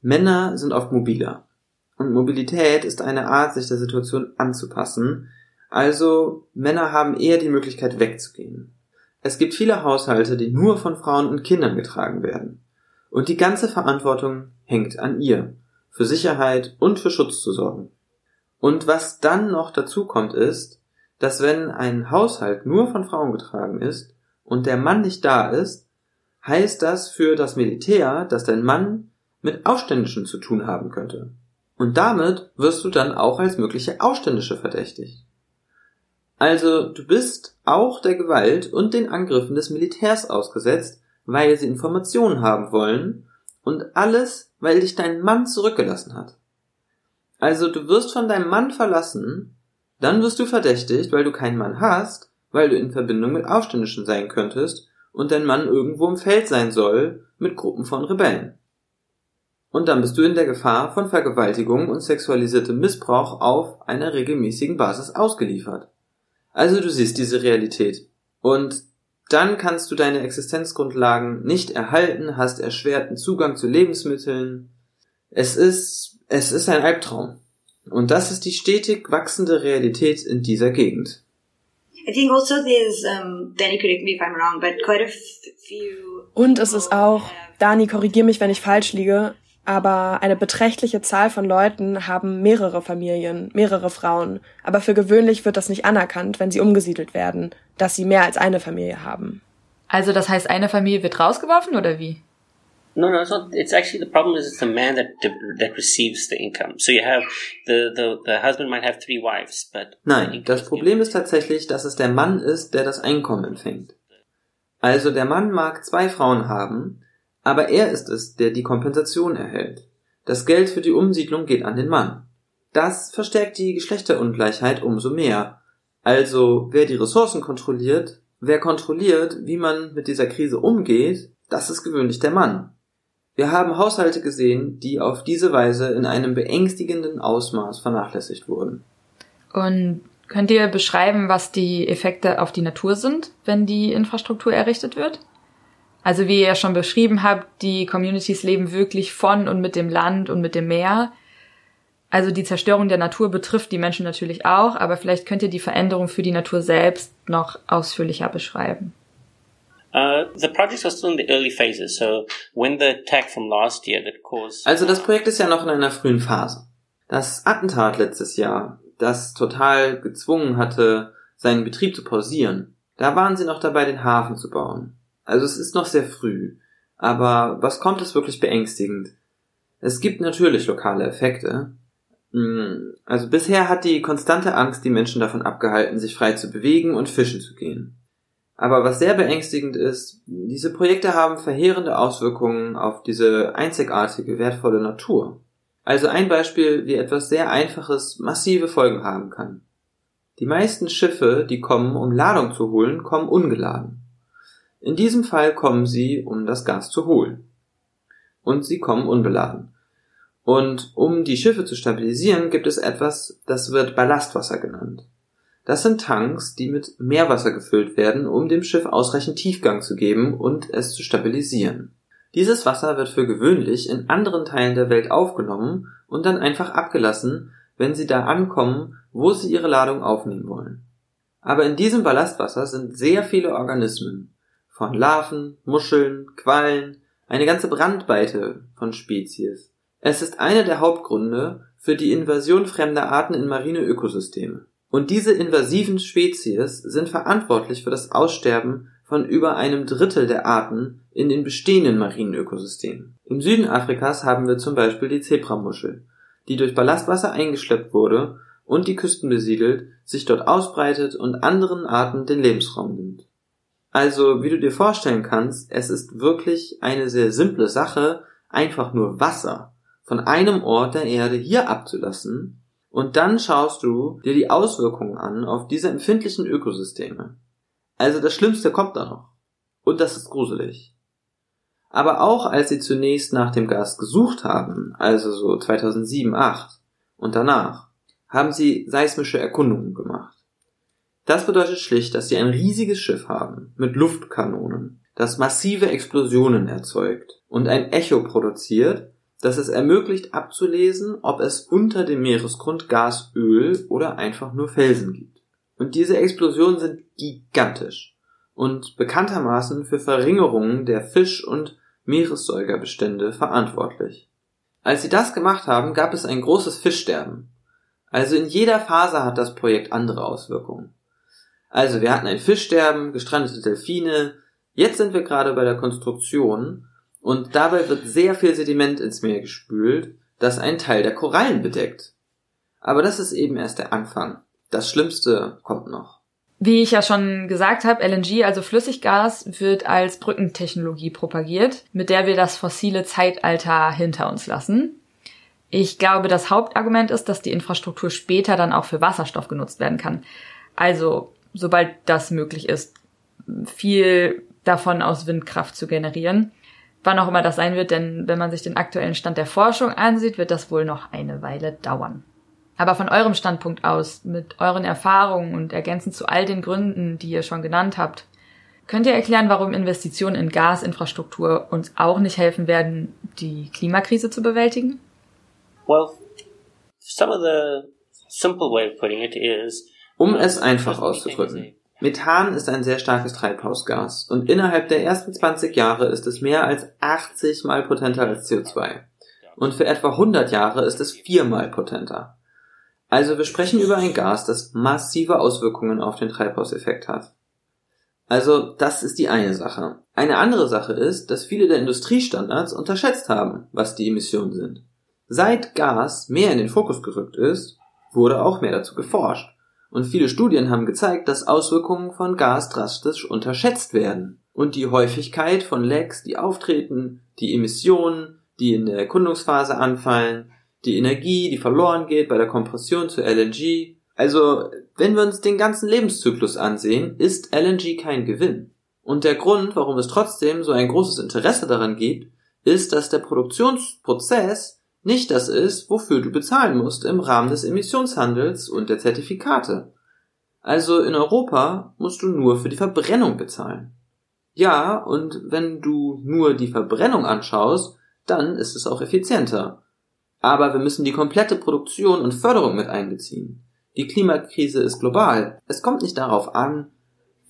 Männer sind oft mobiler. Und Mobilität ist eine Art, sich der Situation anzupassen, also Männer haben eher die Möglichkeit wegzugehen. Es gibt viele Haushalte, die nur von Frauen und Kindern getragen werden. Und die ganze Verantwortung hängt an ihr, für Sicherheit und für Schutz zu sorgen. Und was dann noch dazu kommt ist, dass wenn ein Haushalt nur von Frauen getragen ist und der Mann nicht da ist, heißt das für das Militär, dass dein Mann mit Aufständischen zu tun haben könnte. Und damit wirst du dann auch als mögliche Aufständische verdächtigt. Also du bist auch der Gewalt und den Angriffen des Militärs ausgesetzt, weil sie Informationen haben wollen und alles, weil dich dein Mann zurückgelassen hat. Also du wirst von deinem Mann verlassen, dann wirst du verdächtigt, weil du keinen Mann hast, weil du in Verbindung mit Aufständischen sein könntest und dein Mann irgendwo im Feld sein soll mit Gruppen von Rebellen. Und dann bist du in der Gefahr von Vergewaltigung und sexualisiertem Missbrauch auf einer regelmäßigen Basis ausgeliefert. Also du siehst diese Realität. Und dann kannst du deine Existenzgrundlagen nicht erhalten, hast erschwerten Zugang zu Lebensmitteln. Es ist, es ist ein Albtraum. Und das ist die stetig wachsende Realität in dieser Gegend. I think also there's, um, Danny, correct me if I'm wrong, but quite a few. Und es ist auch, Dani, korrigier mich, wenn ich falsch liege, aber eine beträchtliche Zahl von Leuten haben mehrere Familien, mehrere Frauen. Aber für gewöhnlich wird das nicht anerkannt, wenn sie umgesiedelt werden, dass sie mehr als eine Familie haben. Also das heißt, eine Familie wird rausgeworfen oder wie? No, no, it's not. It's actually the problem is it's the man that that receives the income. So you have the the the husband might have three wives, but Nein, das Problem ist tatsächlich, dass es der Mann ist, der das Einkommen empfängt. Also der Mann mag zwei Frauen haben, aber er ist es, der die Kompensation erhält. Das Geld für die Umsiedlung geht an den Mann. Das verstärkt die Geschlechterungleichheit umso mehr. Also wer die Ressourcen kontrolliert, wer kontrolliert, wie man mit dieser Krise umgeht, das ist gewöhnlich der Mann. Wir haben Haushalte gesehen, die auf diese Weise in einem beängstigenden Ausmaß vernachlässigt wurden. Und könnt ihr beschreiben, was die Effekte auf die Natur sind, wenn die Infrastruktur errichtet wird? Also wie ihr ja schon beschrieben habt, die Communities leben wirklich von und mit dem Land und mit dem Meer. Also die Zerstörung der Natur betrifft die Menschen natürlich auch, aber vielleicht könnt ihr die Veränderung für die Natur selbst noch ausführlicher beschreiben. Uh, the projects are still in the early phases. So when the attack from last year that caused Also das Projekt ist ja noch in einer frühen Phase. Das Attentat letztes Jahr, das total gezwungen hatte, seinen Betrieb zu pausieren, da waren sie noch dabei, den Hafen zu bauen. Also es ist noch sehr früh. Aber was kommt, ist wirklich beängstigend. Es gibt natürlich lokale Effekte. Hm, Also bisher hat die konstante Angst die Menschen davon abgehalten, sich frei zu bewegen und fischen zu gehen. Aber was sehr beängstigend ist, diese Projekte haben verheerende Auswirkungen auf diese einzigartige, wertvolle Natur. Also ein Beispiel, wie etwas sehr Einfaches massive Folgen haben kann. Die meisten Schiffe, die kommen, um Ladung zu holen, kommen ungeladen. In diesem Fall kommen sie, um das Gas zu holen. Und sie kommen unbeladen. Und um die Schiffe zu stabilisieren, gibt es etwas, das wird Ballastwasser genannt. Das sind Tanks, die mit Meerwasser gefüllt werden, um dem Schiff ausreichend Tiefgang zu geben und es zu stabilisieren. Dieses Wasser wird für gewöhnlich in anderen Teilen der Welt aufgenommen und dann einfach abgelassen, wenn sie da ankommen, wo sie ihre Ladung aufnehmen wollen. Aber in diesem Ballastwasser sind sehr viele Organismen, von Larven, Muscheln, Quallen, eine ganze Brandweite von Spezies. Es ist einer der Hauptgründe für die Invasion fremder Arten in marine Ökosysteme. Und diese invasiven Spezies sind verantwortlich für das Aussterben von über einem Drittel der Arten in den bestehenden marinen Ökosystemen. Im Süden Afrikas haben wir zum Beispiel die Zebramuschel, die durch Ballastwasser eingeschleppt wurde und die Küsten besiedelt, sich dort ausbreitet und anderen Arten den Lebensraum nimmt. Also, wie du dir vorstellen kannst, es ist wirklich eine sehr simple Sache, einfach nur Wasser von einem Ort der Erde hier abzulassen und dann schaust du dir die Auswirkungen an auf diese empfindlichen Ökosysteme. Also das Schlimmste kommt da noch. Und das ist gruselig. Aber auch als sie zunächst nach dem Gas gesucht haben, also so 2007, 2008 und danach, haben sie seismische Erkundungen gemacht. Das bedeutet schlicht, dass sie ein riesiges Schiff haben mit Luftkanonen, das massive Explosionen erzeugt und ein Echo produziert, das es ermöglicht abzulesen, ob es unter dem Meeresgrund Gas, Öl oder einfach nur Felsen gibt. Und diese Explosionen sind gigantisch und bekanntermaßen für Verringerungen der Fisch- und Meeressäugerbestände verantwortlich. Als sie das gemacht haben, gab es ein großes Fischsterben. Also in jeder Phase hat das Projekt andere Auswirkungen. Also wir hatten ein Fischsterben, gestrandete Delfine, jetzt sind wir gerade bei der Konstruktion und dabei wird sehr viel Sediment ins Meer gespült, das einen Teil der Korallen bedeckt. Aber das ist eben erst der Anfang. Das Schlimmste kommt noch. Wie ich ja schon gesagt habe, LNG, also Flüssiggas, wird als Brückentechnologie propagiert, mit der wir das fossile Zeitalter hinter uns lassen. Ich glaube, das Hauptargument ist, dass die Infrastruktur später dann auch für Wasserstoff genutzt werden kann. Also, sobald das möglich ist, viel davon aus Windkraft zu generieren wann auch immer das sein wird, denn wenn man sich den aktuellen Stand der Forschung ansieht, wird das wohl noch eine Weile dauern. Aber von eurem Standpunkt aus, mit euren Erfahrungen und ergänzend zu all den Gründen, die ihr schon genannt habt, könnt ihr erklären, warum Investitionen in Gasinfrastruktur uns auch nicht helfen werden, die Klimakrise zu bewältigen? Well, some of the simple way of putting it is um es einfach auszudrücken. Methan ist ein sehr starkes Treibhausgas und innerhalb der ersten 20 Jahre ist es mehr als 80 mal potenter als CO2. Und für etwa 100 Jahre ist es viermal potenter. Also wir sprechen über ein Gas, das massive Auswirkungen auf den Treibhauseffekt hat. Also das ist die eine Sache. Eine andere Sache ist, dass viele der Industriestandards unterschätzt haben, was die Emissionen sind. Seit Gas mehr in den Fokus gerückt ist, wurde auch mehr dazu geforscht. Und viele Studien haben gezeigt, dass Auswirkungen von Gas drastisch unterschätzt werden. Und die Häufigkeit von Lecks, die auftreten, die Emissionen, die in der Erkundungsphase anfallen, die Energie, die verloren geht bei der Kompression zu LNG. Also, wenn wir uns den ganzen Lebenszyklus ansehen, ist LNG kein Gewinn. Und der Grund, warum es trotzdem so ein großes Interesse daran gibt, ist, dass der Produktionsprozess nicht das ist, wofür du bezahlen musst im Rahmen des Emissionshandels und der Zertifikate. Also in Europa musst du nur für die Verbrennung bezahlen. Ja, und wenn du nur die Verbrennung anschaust, dann ist es auch effizienter. Aber wir müssen die komplette Produktion und Förderung mit einbeziehen. Die Klimakrise ist global. Es kommt nicht darauf an,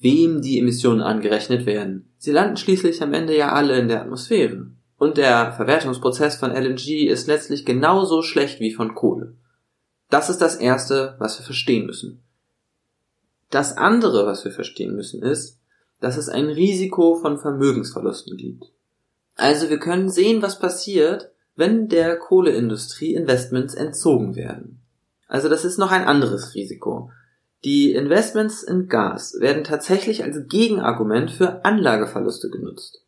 wem die Emissionen angerechnet werden. Sie landen schließlich am Ende ja alle in der Atmosphäre. Und der Verwertungsprozess von LNG ist letztlich genauso schlecht wie von Kohle. Das ist das Erste, was wir verstehen müssen. Das andere, was wir verstehen müssen, ist, dass es ein Risiko von Vermögensverlusten gibt. Also wir können sehen, was passiert, wenn der Kohleindustrie Investments entzogen werden. Also das ist noch ein anderes Risiko. Die Investments in Gas werden tatsächlich als Gegenargument für Anlageverluste genutzt.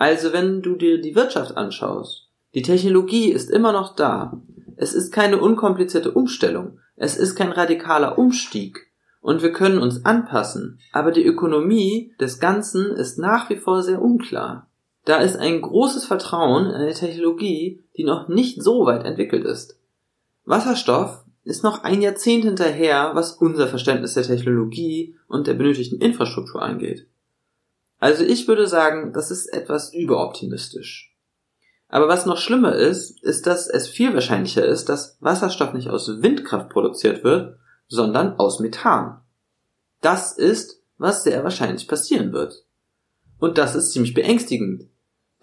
Also wenn du dir die Wirtschaft anschaust, die Technologie ist immer noch da. Es ist keine unkomplizierte Umstellung. Es ist kein radikaler Umstieg. Und wir können uns anpassen. Aber die Ökonomie des Ganzen ist nach wie vor sehr unklar. Da ist ein großes Vertrauen in eine Technologie, die noch nicht so weit entwickelt ist. Wasserstoff ist noch ein Jahrzehnt hinterher, was unser Verständnis der Technologie und der benötigten Infrastruktur angeht. Also ich würde sagen, das ist etwas überoptimistisch. Aber was noch schlimmer ist, ist, dass es viel wahrscheinlicher ist, dass Wasserstoff nicht aus Windkraft produziert wird, sondern aus Methan. Das ist, was sehr wahrscheinlich passieren wird. Und das ist ziemlich beängstigend,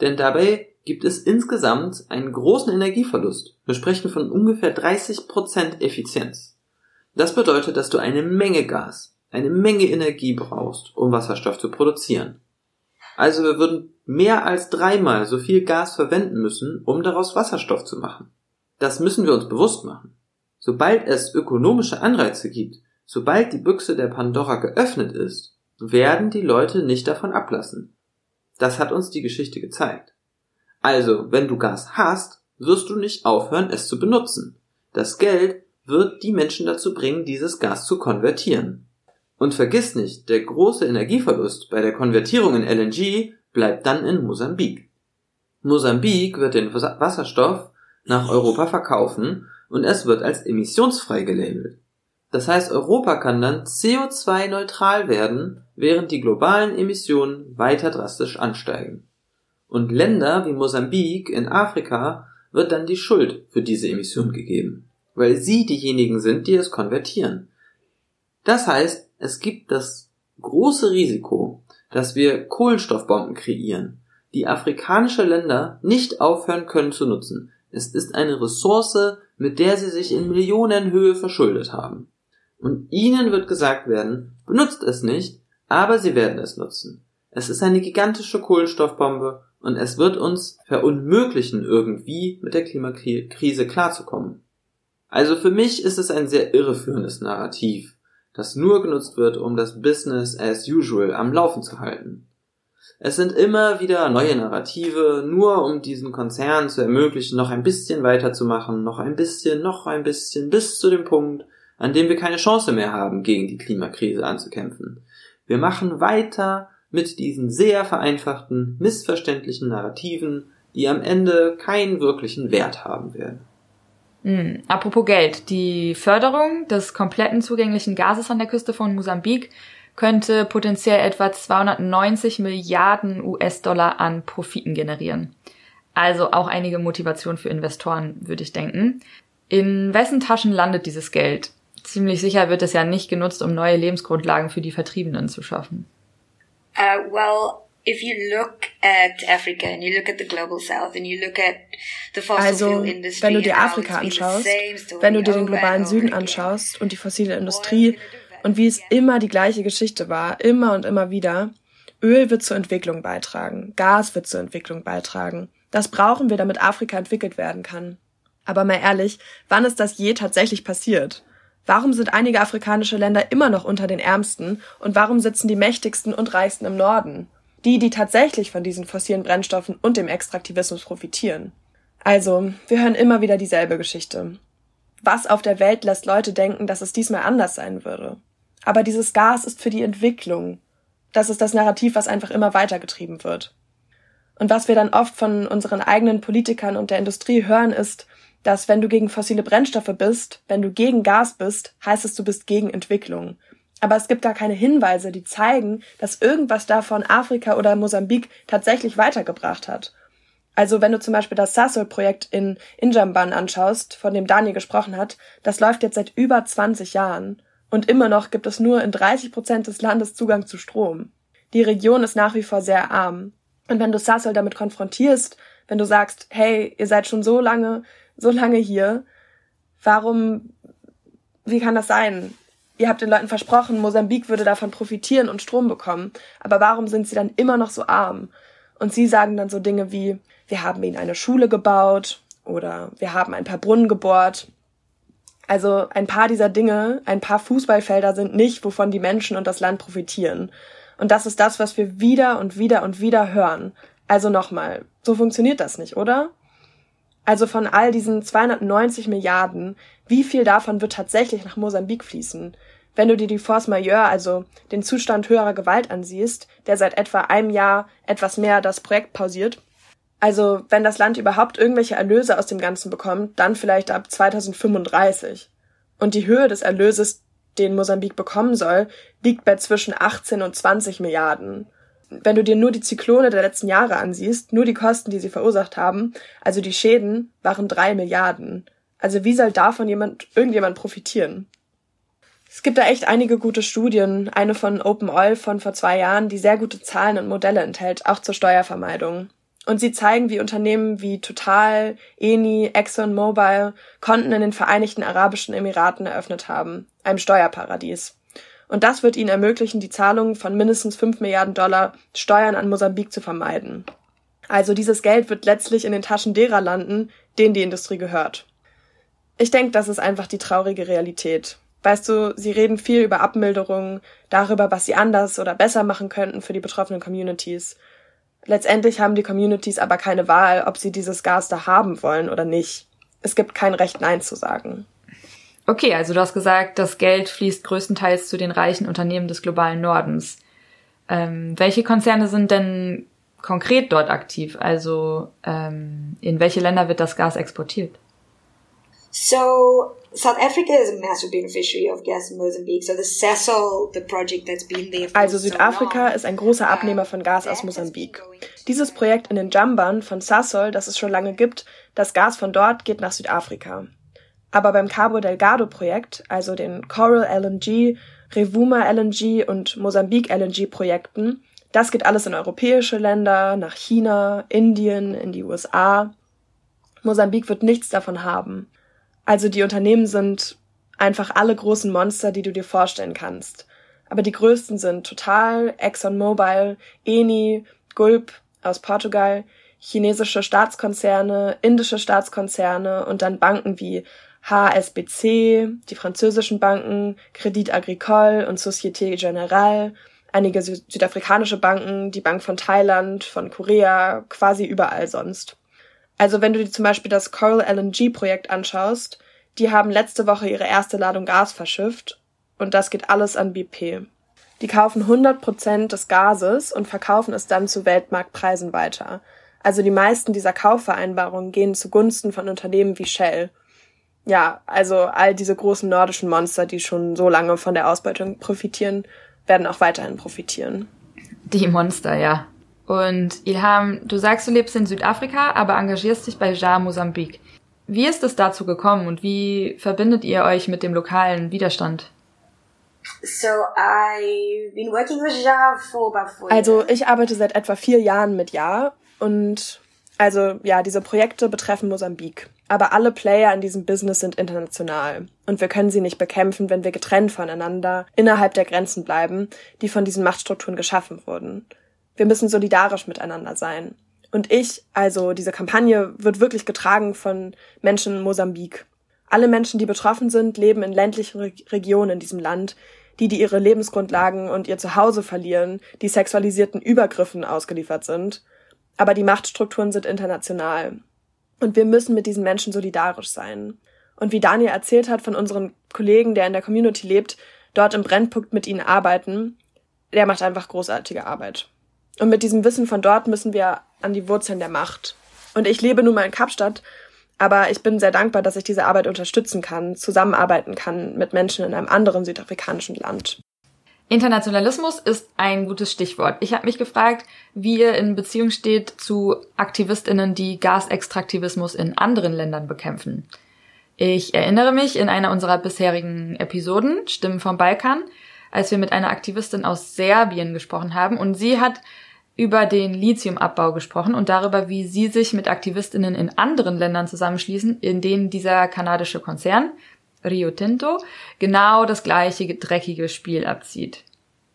denn dabei gibt es insgesamt einen großen Energieverlust. Wir sprechen von ungefähr 30% Effizienz. Das bedeutet, dass du eine Menge Gas, eine Menge Energie brauchst, um Wasserstoff zu produzieren. Also wir würden mehr als dreimal so viel Gas verwenden müssen, um daraus Wasserstoff zu machen. Das müssen wir uns bewusst machen. Sobald es ökonomische Anreize gibt, sobald die Büchse der Pandora geöffnet ist, werden die Leute nicht davon ablassen. Das hat uns die Geschichte gezeigt. Also, wenn du Gas hast, wirst du nicht aufhören, es zu benutzen. Das Geld wird die Menschen dazu bringen, dieses Gas zu konvertieren. Und vergiss nicht, der große Energieverlust bei der Konvertierung in LNG bleibt dann in Mosambik. Mosambik wird den Wasserstoff nach Europa verkaufen und es wird als emissionsfrei gelabelt. Das heißt, Europa kann dann CO2-neutral werden, während die globalen Emissionen weiter drastisch ansteigen. Und Länder wie Mosambik in Afrika wird dann die Schuld für diese Emission gegeben, weil sie diejenigen sind, die es konvertieren. Das heißt, es gibt das große Risiko, dass wir Kohlenstoffbomben kreieren, die afrikanische Länder nicht aufhören können zu nutzen. Es ist eine Ressource, mit der sie sich in Millionenhöhe verschuldet haben. Und ihnen wird gesagt werden, benutzt es nicht, aber sie werden es nutzen. Es ist eine gigantische Kohlenstoffbombe und es wird uns verunmöglichen, irgendwie mit der Klimakrise klarzukommen. Also für mich ist es ein sehr irreführendes Narrativ, das nur genutzt wird, um das Business as usual am Laufen zu halten. Es sind immer wieder neue Narrative, nur um diesen Konzern zu ermöglichen, noch ein bisschen weiterzumachen, noch ein bisschen, noch ein bisschen, bis zu dem Punkt, an dem wir keine Chance mehr haben, gegen die Klimakrise anzukämpfen. Wir machen weiter mit diesen sehr vereinfachten, missverständlichen Narrativen, die am Ende keinen wirklichen Wert haben werden. Mhm. Apropos Geld. Die Förderung des kompletten zugänglichen Gases an der Küste von Mosambik könnte potenziell etwa 290 Milliarden US-Dollar an Profiten generieren. Also auch einige Motivation für Investoren, würde ich denken. In wessen Taschen landet dieses Geld? Ziemlich sicher wird es ja nicht genutzt, um neue Lebensgrundlagen für die Vertriebenen zu schaffen. Uh, well, if you look at Africa and you look at the global south and you look at the fossil also, fuel industry wenn du dir Afrika anschaust, wenn du dir den globalen Süden anschaust und die fossile Industrie und wie es immer die gleiche Geschichte war, immer und immer wieder, Öl wird zur Entwicklung beitragen, Gas wird zur Entwicklung beitragen. Das brauchen wir, damit Afrika entwickelt werden kann. Aber mal ehrlich, wann ist das je tatsächlich passiert? Warum sind einige afrikanische Länder immer noch unter den Ärmsten und warum sitzen die mächtigsten und reichsten im Norden? Die, die tatsächlich von diesen fossilen Brennstoffen und dem Extraktivismus profitieren. Also, wir hören immer wieder dieselbe Geschichte. Was auf der Welt lässt Leute denken, dass es diesmal anders sein würde? Aber dieses Gas ist für die Entwicklung. Das ist das Narrativ, was einfach immer weitergetrieben wird. Und was wir dann oft von unseren eigenen Politikern und der Industrie hören, ist, dass wenn du gegen fossile Brennstoffe bist, wenn du gegen Gas bist, heißt es, du bist gegen Entwicklung. Aber es gibt gar keine Hinweise, die zeigen, dass irgendwas davon Afrika oder Mosambik tatsächlich weitergebracht hat. Also wenn du zum Beispiel das Sasol-Projekt in Injamban anschaust, von dem Daniel gesprochen hat, das läuft jetzt seit über 20 Jahren. Und immer noch gibt es nur in 30 Prozent des Landes Zugang zu Strom. Die Region ist nach wie vor sehr arm. Und wenn du Sasol damit konfrontierst, wenn du sagst, hey, ihr seid schon so lange so lange hier. Warum, wie kann das sein? Ihr habt den Leuten versprochen, Mosambik würde davon profitieren und Strom bekommen. Aber warum sind sie dann immer noch so arm? Und sie sagen dann so Dinge wie, wir haben ihnen eine Schule gebaut oder wir haben ein paar Brunnen gebohrt. Also ein paar dieser Dinge, ein paar Fußballfelder sind nicht, wovon die Menschen und das Land profitieren. Und das ist das, was wir wieder und wieder und wieder hören. Also nochmal, so funktioniert das nicht, oder? Also von all diesen 290 Milliarden, wie viel davon wird tatsächlich nach Mosambik fließen? Wenn du dir die Force Majeure, also den Zustand höherer Gewalt ansiehst, der seit etwa einem Jahr etwas mehr das Projekt pausiert, also wenn das Land überhaupt irgendwelche Erlöse aus dem Ganzen bekommt, dann vielleicht ab 2035. Und die Höhe des Erlöses, den Mosambik bekommen soll, liegt bei zwischen 18 und 20 Milliarden. Wenn du dir nur die Zyklone der letzten Jahre ansiehst, nur die Kosten, die sie verursacht haben, also die Schäden, waren drei Milliarden. Also wie soll davon jemand, irgendjemand profitieren? Es gibt da echt einige gute Studien, eine von Open Oil von vor zwei Jahren, die sehr gute Zahlen und Modelle enthält, auch zur Steuervermeidung. Und sie zeigen, wie Unternehmen wie Total, Eni, ExxonMobil Konten in den Vereinigten Arabischen Emiraten eröffnet haben, einem Steuerparadies. Und das wird ihnen ermöglichen, die Zahlung von mindestens 5 Milliarden Dollar Steuern an Mosambik zu vermeiden. Also dieses Geld wird letztlich in den Taschen derer landen, denen die Industrie gehört. Ich denke, das ist einfach die traurige Realität. Weißt du, sie reden viel über Abmilderungen, darüber, was sie anders oder besser machen könnten für die betroffenen Communities. Letztendlich haben die Communities aber keine Wahl, ob sie dieses Gas da haben wollen oder nicht. Es gibt kein Recht, Nein zu sagen. Okay, also du hast gesagt, das Geld fließt größtenteils zu den reichen Unternehmen des globalen Nordens. Ähm, welche Konzerne sind denn konkret dort aktiv? Also ähm, in welche Länder wird das Gas exportiert? So South Africa is a massive beneficiary of gas in Mozambique. So the Sasol, the project that's been there for Also Südafrika ist ein großer Abnehmer von Gas aus Mosambik. Dieses Projekt in den Jambern von Sasol, das es schon lange gibt, das Gas von dort geht nach Südafrika. Aber beim Cabo Delgado Projekt, also den Coral LNG, Revuma LNG und Mosambik LNG Projekten, das geht alles in europäische Länder, nach China, Indien, in die USA. Mosambik wird nichts davon haben. Also die Unternehmen sind einfach alle großen Monster, die du dir vorstellen kannst. Aber die größten sind Total, ExxonMobil, Eni, Gulp aus Portugal, chinesische Staatskonzerne, indische Staatskonzerne und dann Banken wie HSBC, die französischen Banken, Credit Agricole und Société Générale, einige südafrikanische Banken, die Bank von Thailand, von Korea, quasi überall sonst. Also wenn du dir zum Beispiel das Coral LNG Projekt anschaust, die haben letzte Woche ihre erste Ladung Gas verschifft und das geht alles an BP. Die kaufen 100 Prozent des Gases und verkaufen es dann zu Weltmarktpreisen weiter. Also die meisten dieser Kaufvereinbarungen gehen zugunsten von Unternehmen wie Shell. Ja, also all diese großen nordischen Monster, die schon so lange von der Ausbeutung profitieren, werden auch weiterhin profitieren. Die Monster, ja. Und Ilham, du sagst, du lebst in Südafrika, aber engagierst dich bei JAR Mosambik. Wie ist es dazu gekommen und wie verbindet ihr euch mit dem lokalen Widerstand? So I've been working with JAR for about four Also ich arbeite seit etwa vier Jahren mit JAR und also ja, diese Projekte betreffen Mosambik. Aber alle Player in diesem Business sind international. Und wir können sie nicht bekämpfen, wenn wir getrennt voneinander innerhalb der Grenzen bleiben, die von diesen Machtstrukturen geschaffen wurden. Wir müssen solidarisch miteinander sein. Und ich, also diese Kampagne, wird wirklich getragen von Menschen in Mosambik. Alle Menschen, die betroffen sind, leben in ländlichen Re Regionen in diesem Land, die, die ihre Lebensgrundlagen und ihr Zuhause verlieren, die sexualisierten Übergriffen ausgeliefert sind. Aber die Machtstrukturen sind international. Und wir müssen mit diesen Menschen solidarisch sein. Und wie Daniel erzählt hat von unseren Kollegen, der in der Community lebt, dort im Brennpunkt mit ihnen arbeiten, der macht einfach großartige Arbeit. Und mit diesem Wissen von dort müssen wir an die Wurzeln der Macht. Und ich lebe nun mal in Kapstadt, aber ich bin sehr dankbar, dass ich diese Arbeit unterstützen kann, zusammenarbeiten kann mit Menschen in einem anderen südafrikanischen Land. Internationalismus ist ein gutes Stichwort. Ich habe mich gefragt, wie ihr in Beziehung steht zu Aktivistinnen, die Gasextraktivismus in anderen Ländern bekämpfen. Ich erinnere mich in einer unserer bisherigen Episoden, Stimmen vom Balkan, als wir mit einer Aktivistin aus Serbien gesprochen haben und sie hat über den Lithiumabbau gesprochen und darüber, wie sie sich mit Aktivistinnen in anderen Ländern zusammenschließen, in denen dieser kanadische Konzern, Rio Tinto, genau das gleiche dreckige Spiel abzieht.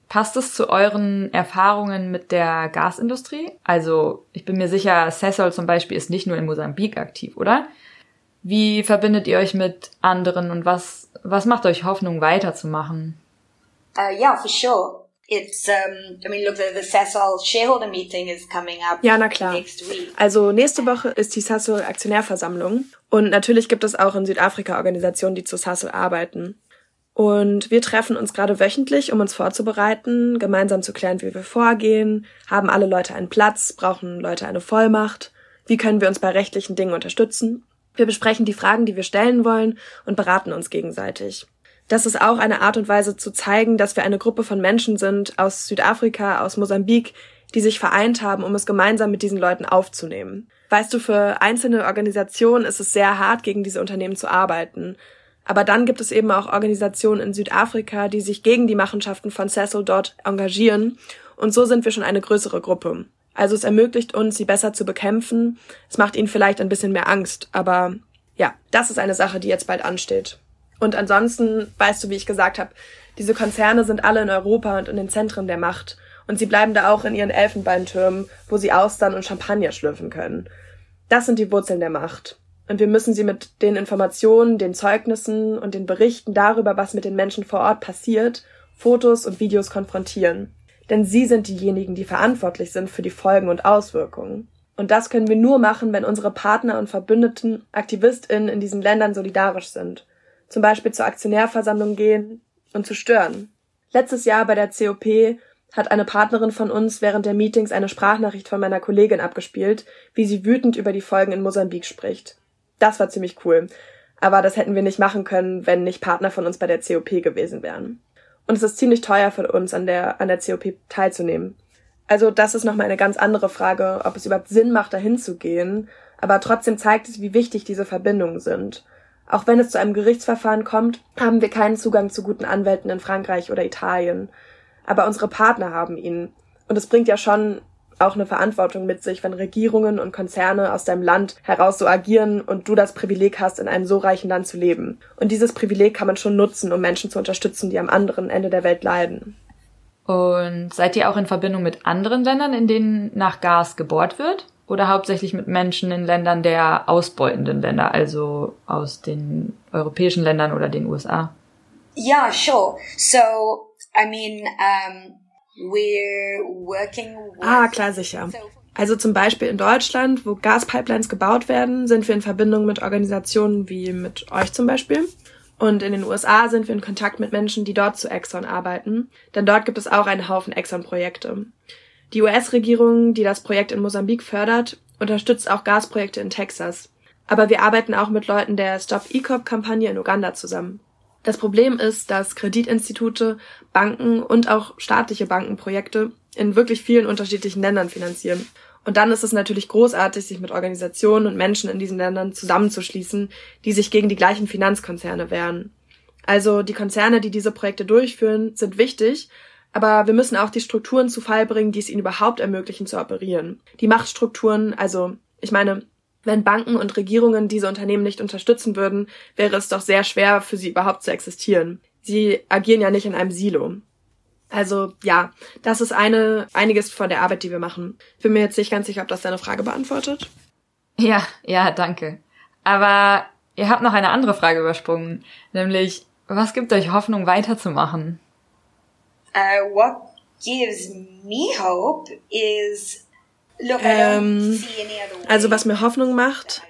Passt es zu euren Erfahrungen mit der Gasindustrie? Also, ich bin mir sicher, Sessol zum Beispiel ist nicht nur in Mosambik aktiv, oder? Wie verbindet ihr euch mit anderen und was, was macht euch Hoffnung weiterzumachen? Uh, yeah, for sure. It's, um, I mean, look, the, the Sasol shareholder meeting is coming up Ja, na klar. next week. Also nächste Woche ist die Sasol Aktionärversammlung und natürlich gibt es auch in Südafrika Organisationen, die zu Sasol arbeiten. Und wir treffen uns gerade wöchentlich, um uns vorzubereiten, gemeinsam zu klären, wie wir vorgehen, haben alle Leute einen Platz, brauchen Leute eine Vollmacht, wie können wir uns bei rechtlichen Dingen unterstützen. Wir besprechen die Fragen, die wir stellen wollen und beraten uns gegenseitig. Das ist auch eine Art und Weise zu zeigen, dass wir eine Gruppe von Menschen sind aus Südafrika, aus Mosambik, die sich vereint haben, um es gemeinsam mit diesen Leuten aufzunehmen. Weißt du, für einzelne Organisationen ist es sehr hart, gegen diese Unternehmen zu arbeiten. Aber dann gibt es eben auch Organisationen in Südafrika, die sich gegen die Machenschaften von Cecil dort engagieren. Und so sind wir schon eine größere Gruppe. Also es ermöglicht uns, sie besser zu bekämpfen. Es macht ihnen vielleicht ein bisschen mehr Angst. Aber ja, das ist eine Sache, die jetzt bald ansteht. Und ansonsten, weißt du, wie ich gesagt habe, diese Konzerne sind alle in Europa und in den Zentren der Macht. Und sie bleiben da auch in ihren Elfenbeintürmen, wo sie Austern und Champagner schlürfen können. Das sind die Wurzeln der Macht. Und wir müssen sie mit den Informationen, den Zeugnissen und den Berichten darüber, was mit den Menschen vor Ort passiert, Fotos und Videos konfrontieren. Denn sie sind diejenigen, die verantwortlich sind für die Folgen und Auswirkungen. Und das können wir nur machen, wenn unsere Partner und Verbündeten AktivistInnen in diesen Ländern solidarisch sind. Zum Beispiel zur Aktionärversammlung gehen und zu stören. Letztes Jahr bei der COP hat eine Partnerin von uns während der Meetings eine Sprachnachricht von meiner Kollegin abgespielt, wie sie wütend über die Folgen in Mosambik spricht. Das war ziemlich cool. Aber das hätten wir nicht machen können, wenn nicht Partner von uns bei der COP gewesen wären. Und es ist ziemlich teuer für uns, an der, an der COP teilzunehmen. Also das ist nochmal eine ganz andere Frage, ob es überhaupt Sinn macht, dahin zu gehen. Aber trotzdem zeigt es, wie wichtig diese Verbindungen sind. Auch wenn es zu einem Gerichtsverfahren kommt, haben wir keinen Zugang zu guten Anwälten in Frankreich oder Italien. Aber unsere Partner haben ihn. Und es bringt ja schon auch eine Verantwortung mit sich, wenn Regierungen und Konzerne aus deinem Land heraus so agieren und du das Privileg hast, in einem so reichen Land zu leben. Und dieses Privileg kann man schon nutzen, um Menschen zu unterstützen, die am anderen Ende der Welt leiden. Und seid ihr auch in Verbindung mit anderen Ländern, in denen nach Gas gebohrt wird? Oder hauptsächlich mit Menschen in Ländern der ausbeutenden Länder, also aus den europäischen Ländern oder den USA? Yeah, sure. So, I mean, um, we're working with Ah, klar, sicher. Also zum Beispiel in Deutschland, wo Gaspipelines gebaut werden, sind wir in Verbindung mit Organisationen wie mit euch zum Beispiel. Und in den USA sind wir in Kontakt mit Menschen, die dort zu Exxon arbeiten, denn dort gibt es auch einen Haufen Exxon-Projekte. Die US-Regierung, die das Projekt in Mosambik fördert, unterstützt auch Gasprojekte in Texas. Aber wir arbeiten auch mit Leuten der Stop E-Cop-Kampagne in Uganda zusammen. Das Problem ist, dass Kreditinstitute, Banken und auch staatliche Bankenprojekte in wirklich vielen unterschiedlichen Ländern finanzieren. Und dann ist es natürlich großartig, sich mit Organisationen und Menschen in diesen Ländern zusammenzuschließen, die sich gegen die gleichen Finanzkonzerne wehren. Also die Konzerne, die diese Projekte durchführen, sind wichtig, aber wir müssen auch die Strukturen zu Fall bringen, die es ihnen überhaupt ermöglichen zu operieren. Die Machtstrukturen, also ich meine, wenn Banken und Regierungen diese Unternehmen nicht unterstützen würden, wäre es doch sehr schwer für sie überhaupt zu existieren. Sie agieren ja nicht in einem Silo. Also ja, das ist eine einiges von der Arbeit, die wir machen. Ich bin mir jetzt nicht ganz sicher, ob das deine Frage beantwortet. Ja, ja, danke. Aber ihr habt noch eine andere Frage übersprungen, nämlich was gibt euch Hoffnung weiterzumachen? Uh, what gives me hope is Ähm, Also was mir Hoffnung macht,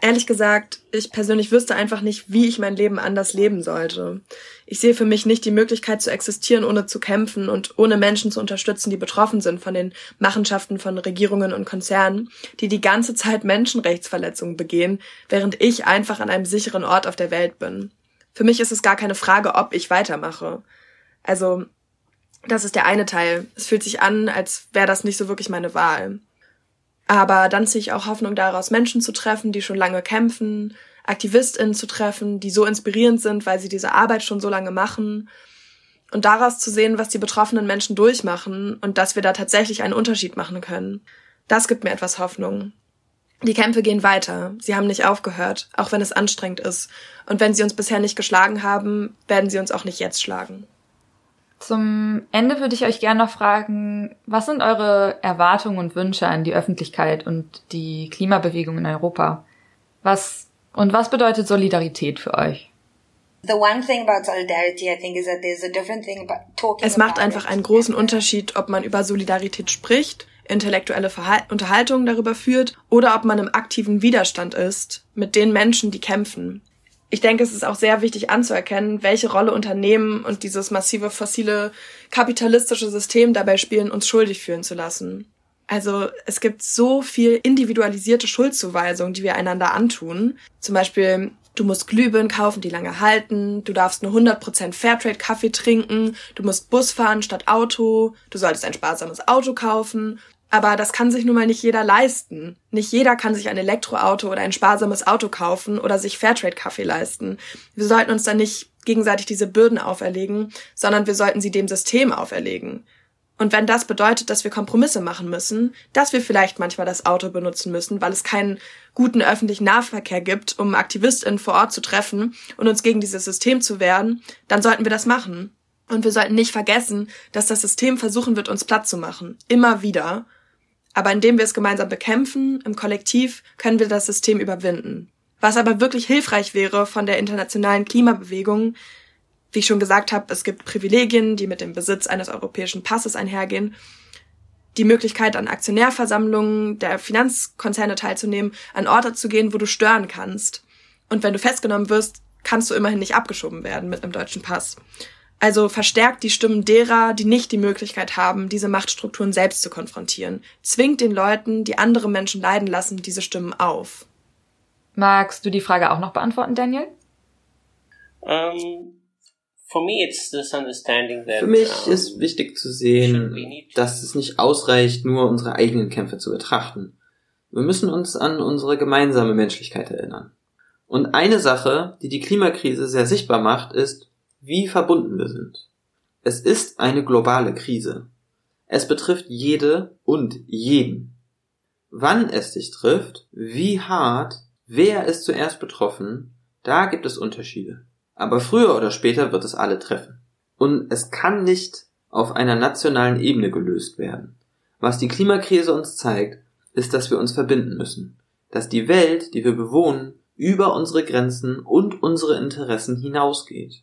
ehrlich gesagt, ich persönlich wüsste einfach nicht, wie ich mein Leben anders leben sollte. Ich sehe für mich nicht die Möglichkeit zu existieren, ohne zu kämpfen und ohne Menschen zu unterstützen, die betroffen sind von den Machenschaften von Regierungen und Konzernen, die die ganze Zeit Menschenrechtsverletzungen begehen, während ich einfach an einem sicheren Ort auf der Welt bin. Für mich ist es gar keine Frage, ob ich weitermache. Also, das ist der eine Teil. Es fühlt sich an, als wäre das nicht so wirklich meine Wahl. Aber dann ziehe ich auch Hoffnung daraus, Menschen zu treffen, die schon lange kämpfen, AktivistInnen zu treffen, die so inspirierend sind, weil sie diese Arbeit schon so lange machen. Und daraus zu sehen, was die betroffenen Menschen durchmachen und dass wir da tatsächlich einen Unterschied machen können. Das gibt mir etwas Hoffnung. Die Kämpfe gehen weiter. Sie haben nicht aufgehört, auch wenn es anstrengend ist. Und wenn sie uns bisher nicht geschlagen haben, werden sie uns auch nicht jetzt schlagen. Zum Ende würde ich euch gerne noch fragen, was sind eure Erwartungen und Wünsche an die Öffentlichkeit und die Klimabewegung in Europa? Was Und was bedeutet Solidarität für euch? The one thing about solidarity, I think, is that there's a different thing about talking Es macht einfach einen großen Unterschied, ob man über Solidarität spricht, intellektuelle Verhal Unterhaltungen darüber führt oder ob man im aktiven Widerstand ist mit den Menschen, die kämpfen. Ich denke, es ist auch sehr wichtig anzuerkennen, welche Rolle Unternehmen und dieses massive fossile kapitalistische System dabei spielen, uns schuldig fühlen zu lassen. Also es gibt so viel individualisierte Schuldzuweisung, die wir einander antun. Zum Beispiel, du musst Glühbirnen kaufen, die lange halten, du darfst nur 100% Fairtrade-Kaffee trinken, du musst Bus fahren statt Auto, du solltest ein sparsames Auto kaufen. Aber das kann sich nun mal nicht jeder leisten. Nicht jeder kann sich ein Elektroauto oder ein sparsames Auto kaufen oder sich Fairtrade-Kaffee leisten. Wir sollten uns dann nicht gegenseitig diese Bürden auferlegen, sondern wir sollten sie dem System auferlegen. Und wenn das bedeutet, dass wir Kompromisse machen müssen, dass wir vielleicht manchmal das Auto benutzen müssen, weil es keinen guten öffentlichen Nahverkehr gibt, um AktivistInnen vor Ort zu treffen und uns gegen dieses System zu wehren, dann sollten wir das machen. Und wir sollten nicht vergessen, dass das System versuchen wird, uns platt zu machen. Immer wieder. Aber indem wir es gemeinsam bekämpfen, im Kollektiv, können wir das System überwinden. Was aber wirklich hilfreich wäre von der internationalen Klimabewegung, wie ich schon gesagt habe, es gibt Privilegien, die mit dem Besitz eines europäischen Passes einhergehen, die Möglichkeit an Aktionärversammlungen der Finanzkonzerne teilzunehmen, an Orte zu gehen, wo du stören kannst. Und wenn du festgenommen wirst, kannst du immerhin nicht abgeschoben werden mit einem deutschen Pass. Also verstärkt die Stimmen derer, die nicht die Möglichkeit haben, diese Machtstrukturen selbst zu konfrontieren. Zwingt den Leuten, die andere Menschen leiden lassen, diese Stimmen auf. Magst du die Frage auch noch beantworten, Daniel? Um, for me, it's this understanding that Für mich um, ist wichtig zu sehen, dass es nicht ausreicht, nur unsere eigenen Kämpfe zu betrachten. Wir müssen uns an unsere gemeinsame Menschlichkeit erinnern. Und eine Sache, die die Klimakrise sehr sichtbar macht, ist, wie verbunden wir sind. Es ist eine globale Krise. Es betrifft jede und jeden. Wann es dich trifft, wie hart, wer ist zuerst betroffen, da gibt es Unterschiede. Aber früher oder später wird es alle treffen. Und es kann nicht auf einer nationalen Ebene gelöst werden. Was die Klimakrise uns zeigt, ist, dass wir uns verbinden müssen. Dass die Welt, die wir bewohnen, über unsere Grenzen und unsere Interessen hinausgeht.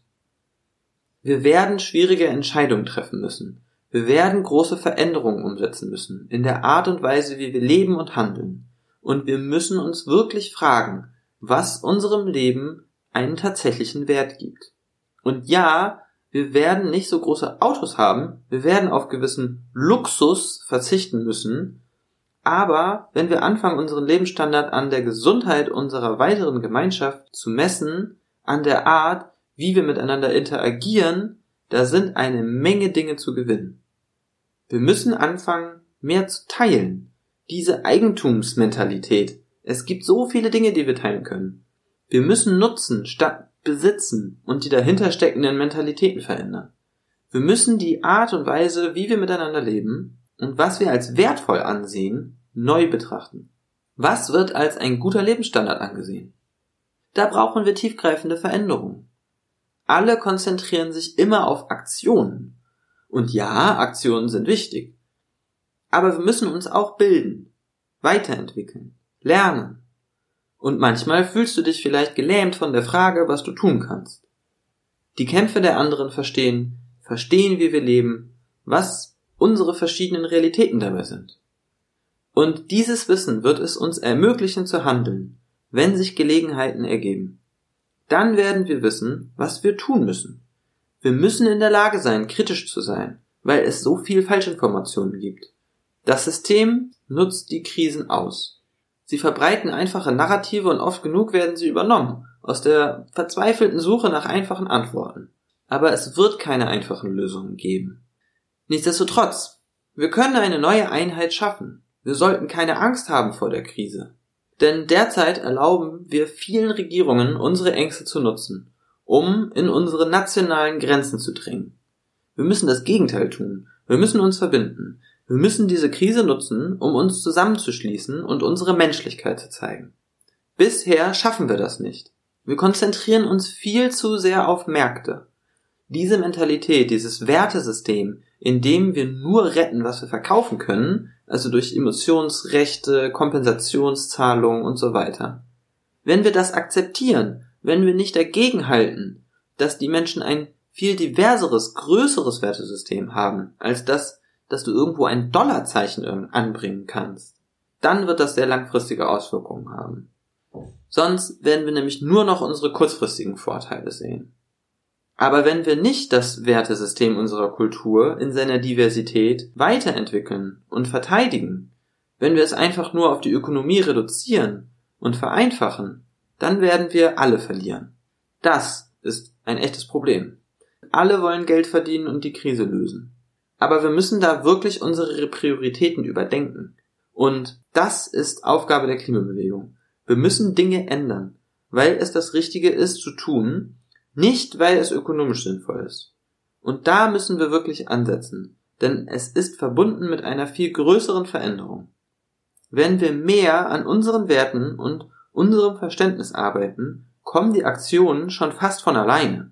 Wir werden schwierige Entscheidungen treffen müssen. Wir werden große Veränderungen umsetzen müssen in der Art und Weise, wie wir leben und handeln. Und wir müssen uns wirklich fragen, was unserem Leben einen tatsächlichen Wert gibt. Und ja, wir werden nicht so große Autos haben, wir werden auf gewissen Luxus verzichten müssen, aber wenn wir anfangen, unseren Lebensstandard an der Gesundheit unserer weiteren Gemeinschaft zu messen, an der Art, wie wir miteinander interagieren, da sind eine Menge Dinge zu gewinnen. Wir müssen anfangen, mehr zu teilen. Diese Eigentumsmentalität. Es gibt so viele Dinge, die wir teilen können. Wir müssen nutzen statt besitzen und die dahinter steckenden Mentalitäten verändern. Wir müssen die Art und Weise, wie wir miteinander leben und was wir als wertvoll ansehen, neu betrachten. Was wird als ein guter Lebensstandard angesehen? Da brauchen wir tiefgreifende Veränderungen. Alle konzentrieren sich immer auf Aktionen. Und ja, Aktionen sind wichtig. Aber wir müssen uns auch bilden, weiterentwickeln, lernen. Und manchmal fühlst du dich vielleicht gelähmt von der Frage, was du tun kannst. Die Kämpfe der anderen verstehen, verstehen, wie wir leben, was unsere verschiedenen Realitäten dabei sind. Und dieses Wissen wird es uns ermöglichen zu handeln, wenn sich Gelegenheiten ergeben. Dann werden wir wissen, was wir tun müssen. Wir müssen in der Lage sein, kritisch zu sein, weil es so viel Falschinformationen gibt. Das System nutzt die Krisen aus. Sie verbreiten einfache Narrative und oft genug werden sie übernommen, aus der verzweifelten Suche nach einfachen Antworten. Aber es wird keine einfachen Lösungen geben. Nichtsdestotrotz, wir können eine neue Einheit schaffen. Wir sollten keine Angst haben vor der Krise. Denn derzeit erlauben wir vielen Regierungen, unsere Ängste zu nutzen, um in unsere nationalen Grenzen zu dringen. Wir müssen das Gegenteil tun. Wir müssen uns verbinden. Wir müssen diese Krise nutzen, um uns zusammenzuschließen und unsere Menschlichkeit zu zeigen. Bisher schaffen wir das nicht. Wir konzentrieren uns viel zu sehr auf Märkte. Diese Mentalität, dieses Wertesystem, in dem wir nur retten, was wir verkaufen können, also durch Emissionsrechte, Kompensationszahlungen und so weiter. Wenn wir das akzeptieren, wenn wir nicht dagegen halten, dass die Menschen ein viel diverseres, größeres Wertesystem haben, als das, dass du irgendwo ein Dollarzeichen anbringen kannst, dann wird das sehr langfristige Auswirkungen haben. Sonst werden wir nämlich nur noch unsere kurzfristigen Vorteile sehen. Aber wenn wir nicht das Wertesystem unserer Kultur in seiner Diversität weiterentwickeln und verteidigen, wenn wir es einfach nur auf die Ökonomie reduzieren und vereinfachen, dann werden wir alle verlieren. Das ist ein echtes Problem. Alle wollen Geld verdienen und die Krise lösen. Aber wir müssen da wirklich unsere Prioritäten überdenken. Und das ist Aufgabe der Klimabewegung. Wir müssen Dinge ändern, weil es das Richtige ist zu tun, nicht weil es ökonomisch sinnvoll ist. Und da müssen wir wirklich ansetzen, denn es ist verbunden mit einer viel größeren Veränderung. Wenn wir mehr an unseren Werten und unserem Verständnis arbeiten, kommen die Aktionen schon fast von alleine.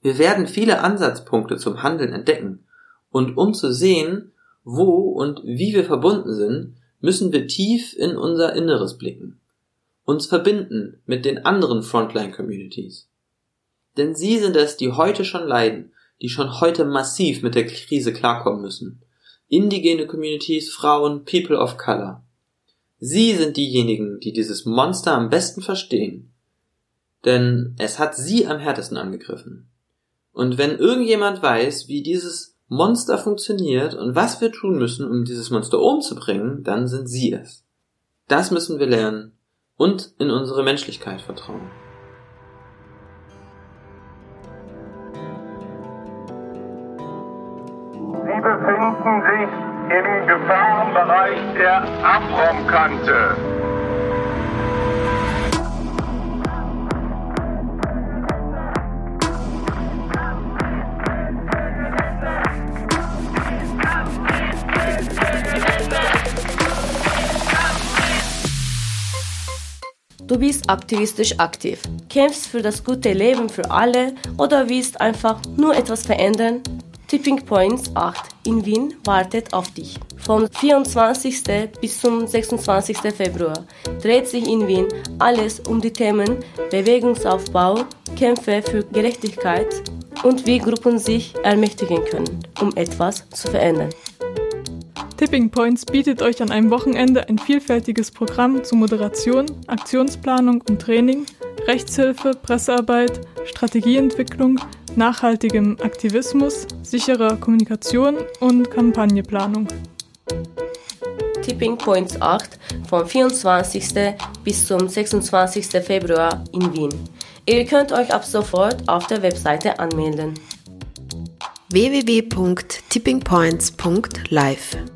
Wir werden viele Ansatzpunkte zum Handeln entdecken, und um zu sehen, wo und wie wir verbunden sind, müssen wir tief in unser Inneres blicken uns verbinden mit den anderen Frontline-Communities. Denn sie sind es, die heute schon leiden, die schon heute massiv mit der Krise klarkommen müssen. Indigene Communities, Frauen, People of Color. Sie sind diejenigen, die dieses Monster am besten verstehen. Denn es hat sie am härtesten angegriffen. Und wenn irgendjemand weiß, wie dieses Monster funktioniert und was wir tun müssen, um dieses Monster umzubringen, dann sind sie es. Das müssen wir lernen und in unsere Menschlichkeit vertrauen. Befinden sich im Gefahrenbereich der Abraumkante. Du bist aktivistisch aktiv, kämpfst für das gute Leben für alle oder willst einfach nur etwas verändern? Tipping Points 8 in Wien wartet auf dich. Vom 24. bis zum 26. Februar dreht sich in Wien alles um die Themen Bewegungsaufbau, Kämpfe für Gerechtigkeit und wie Gruppen sich ermächtigen können, um etwas zu verändern. Tipping Points bietet euch an einem Wochenende ein vielfältiges Programm zu Moderation, Aktionsplanung und Training, Rechtshilfe, Pressearbeit, Strategieentwicklung, nachhaltigem Aktivismus, sicherer Kommunikation und Kampagneplanung. Tipping Points 8 vom 24. bis zum 26. Februar in Wien. Ihr könnt euch ab sofort auf der Webseite anmelden. www.tippingpoints.live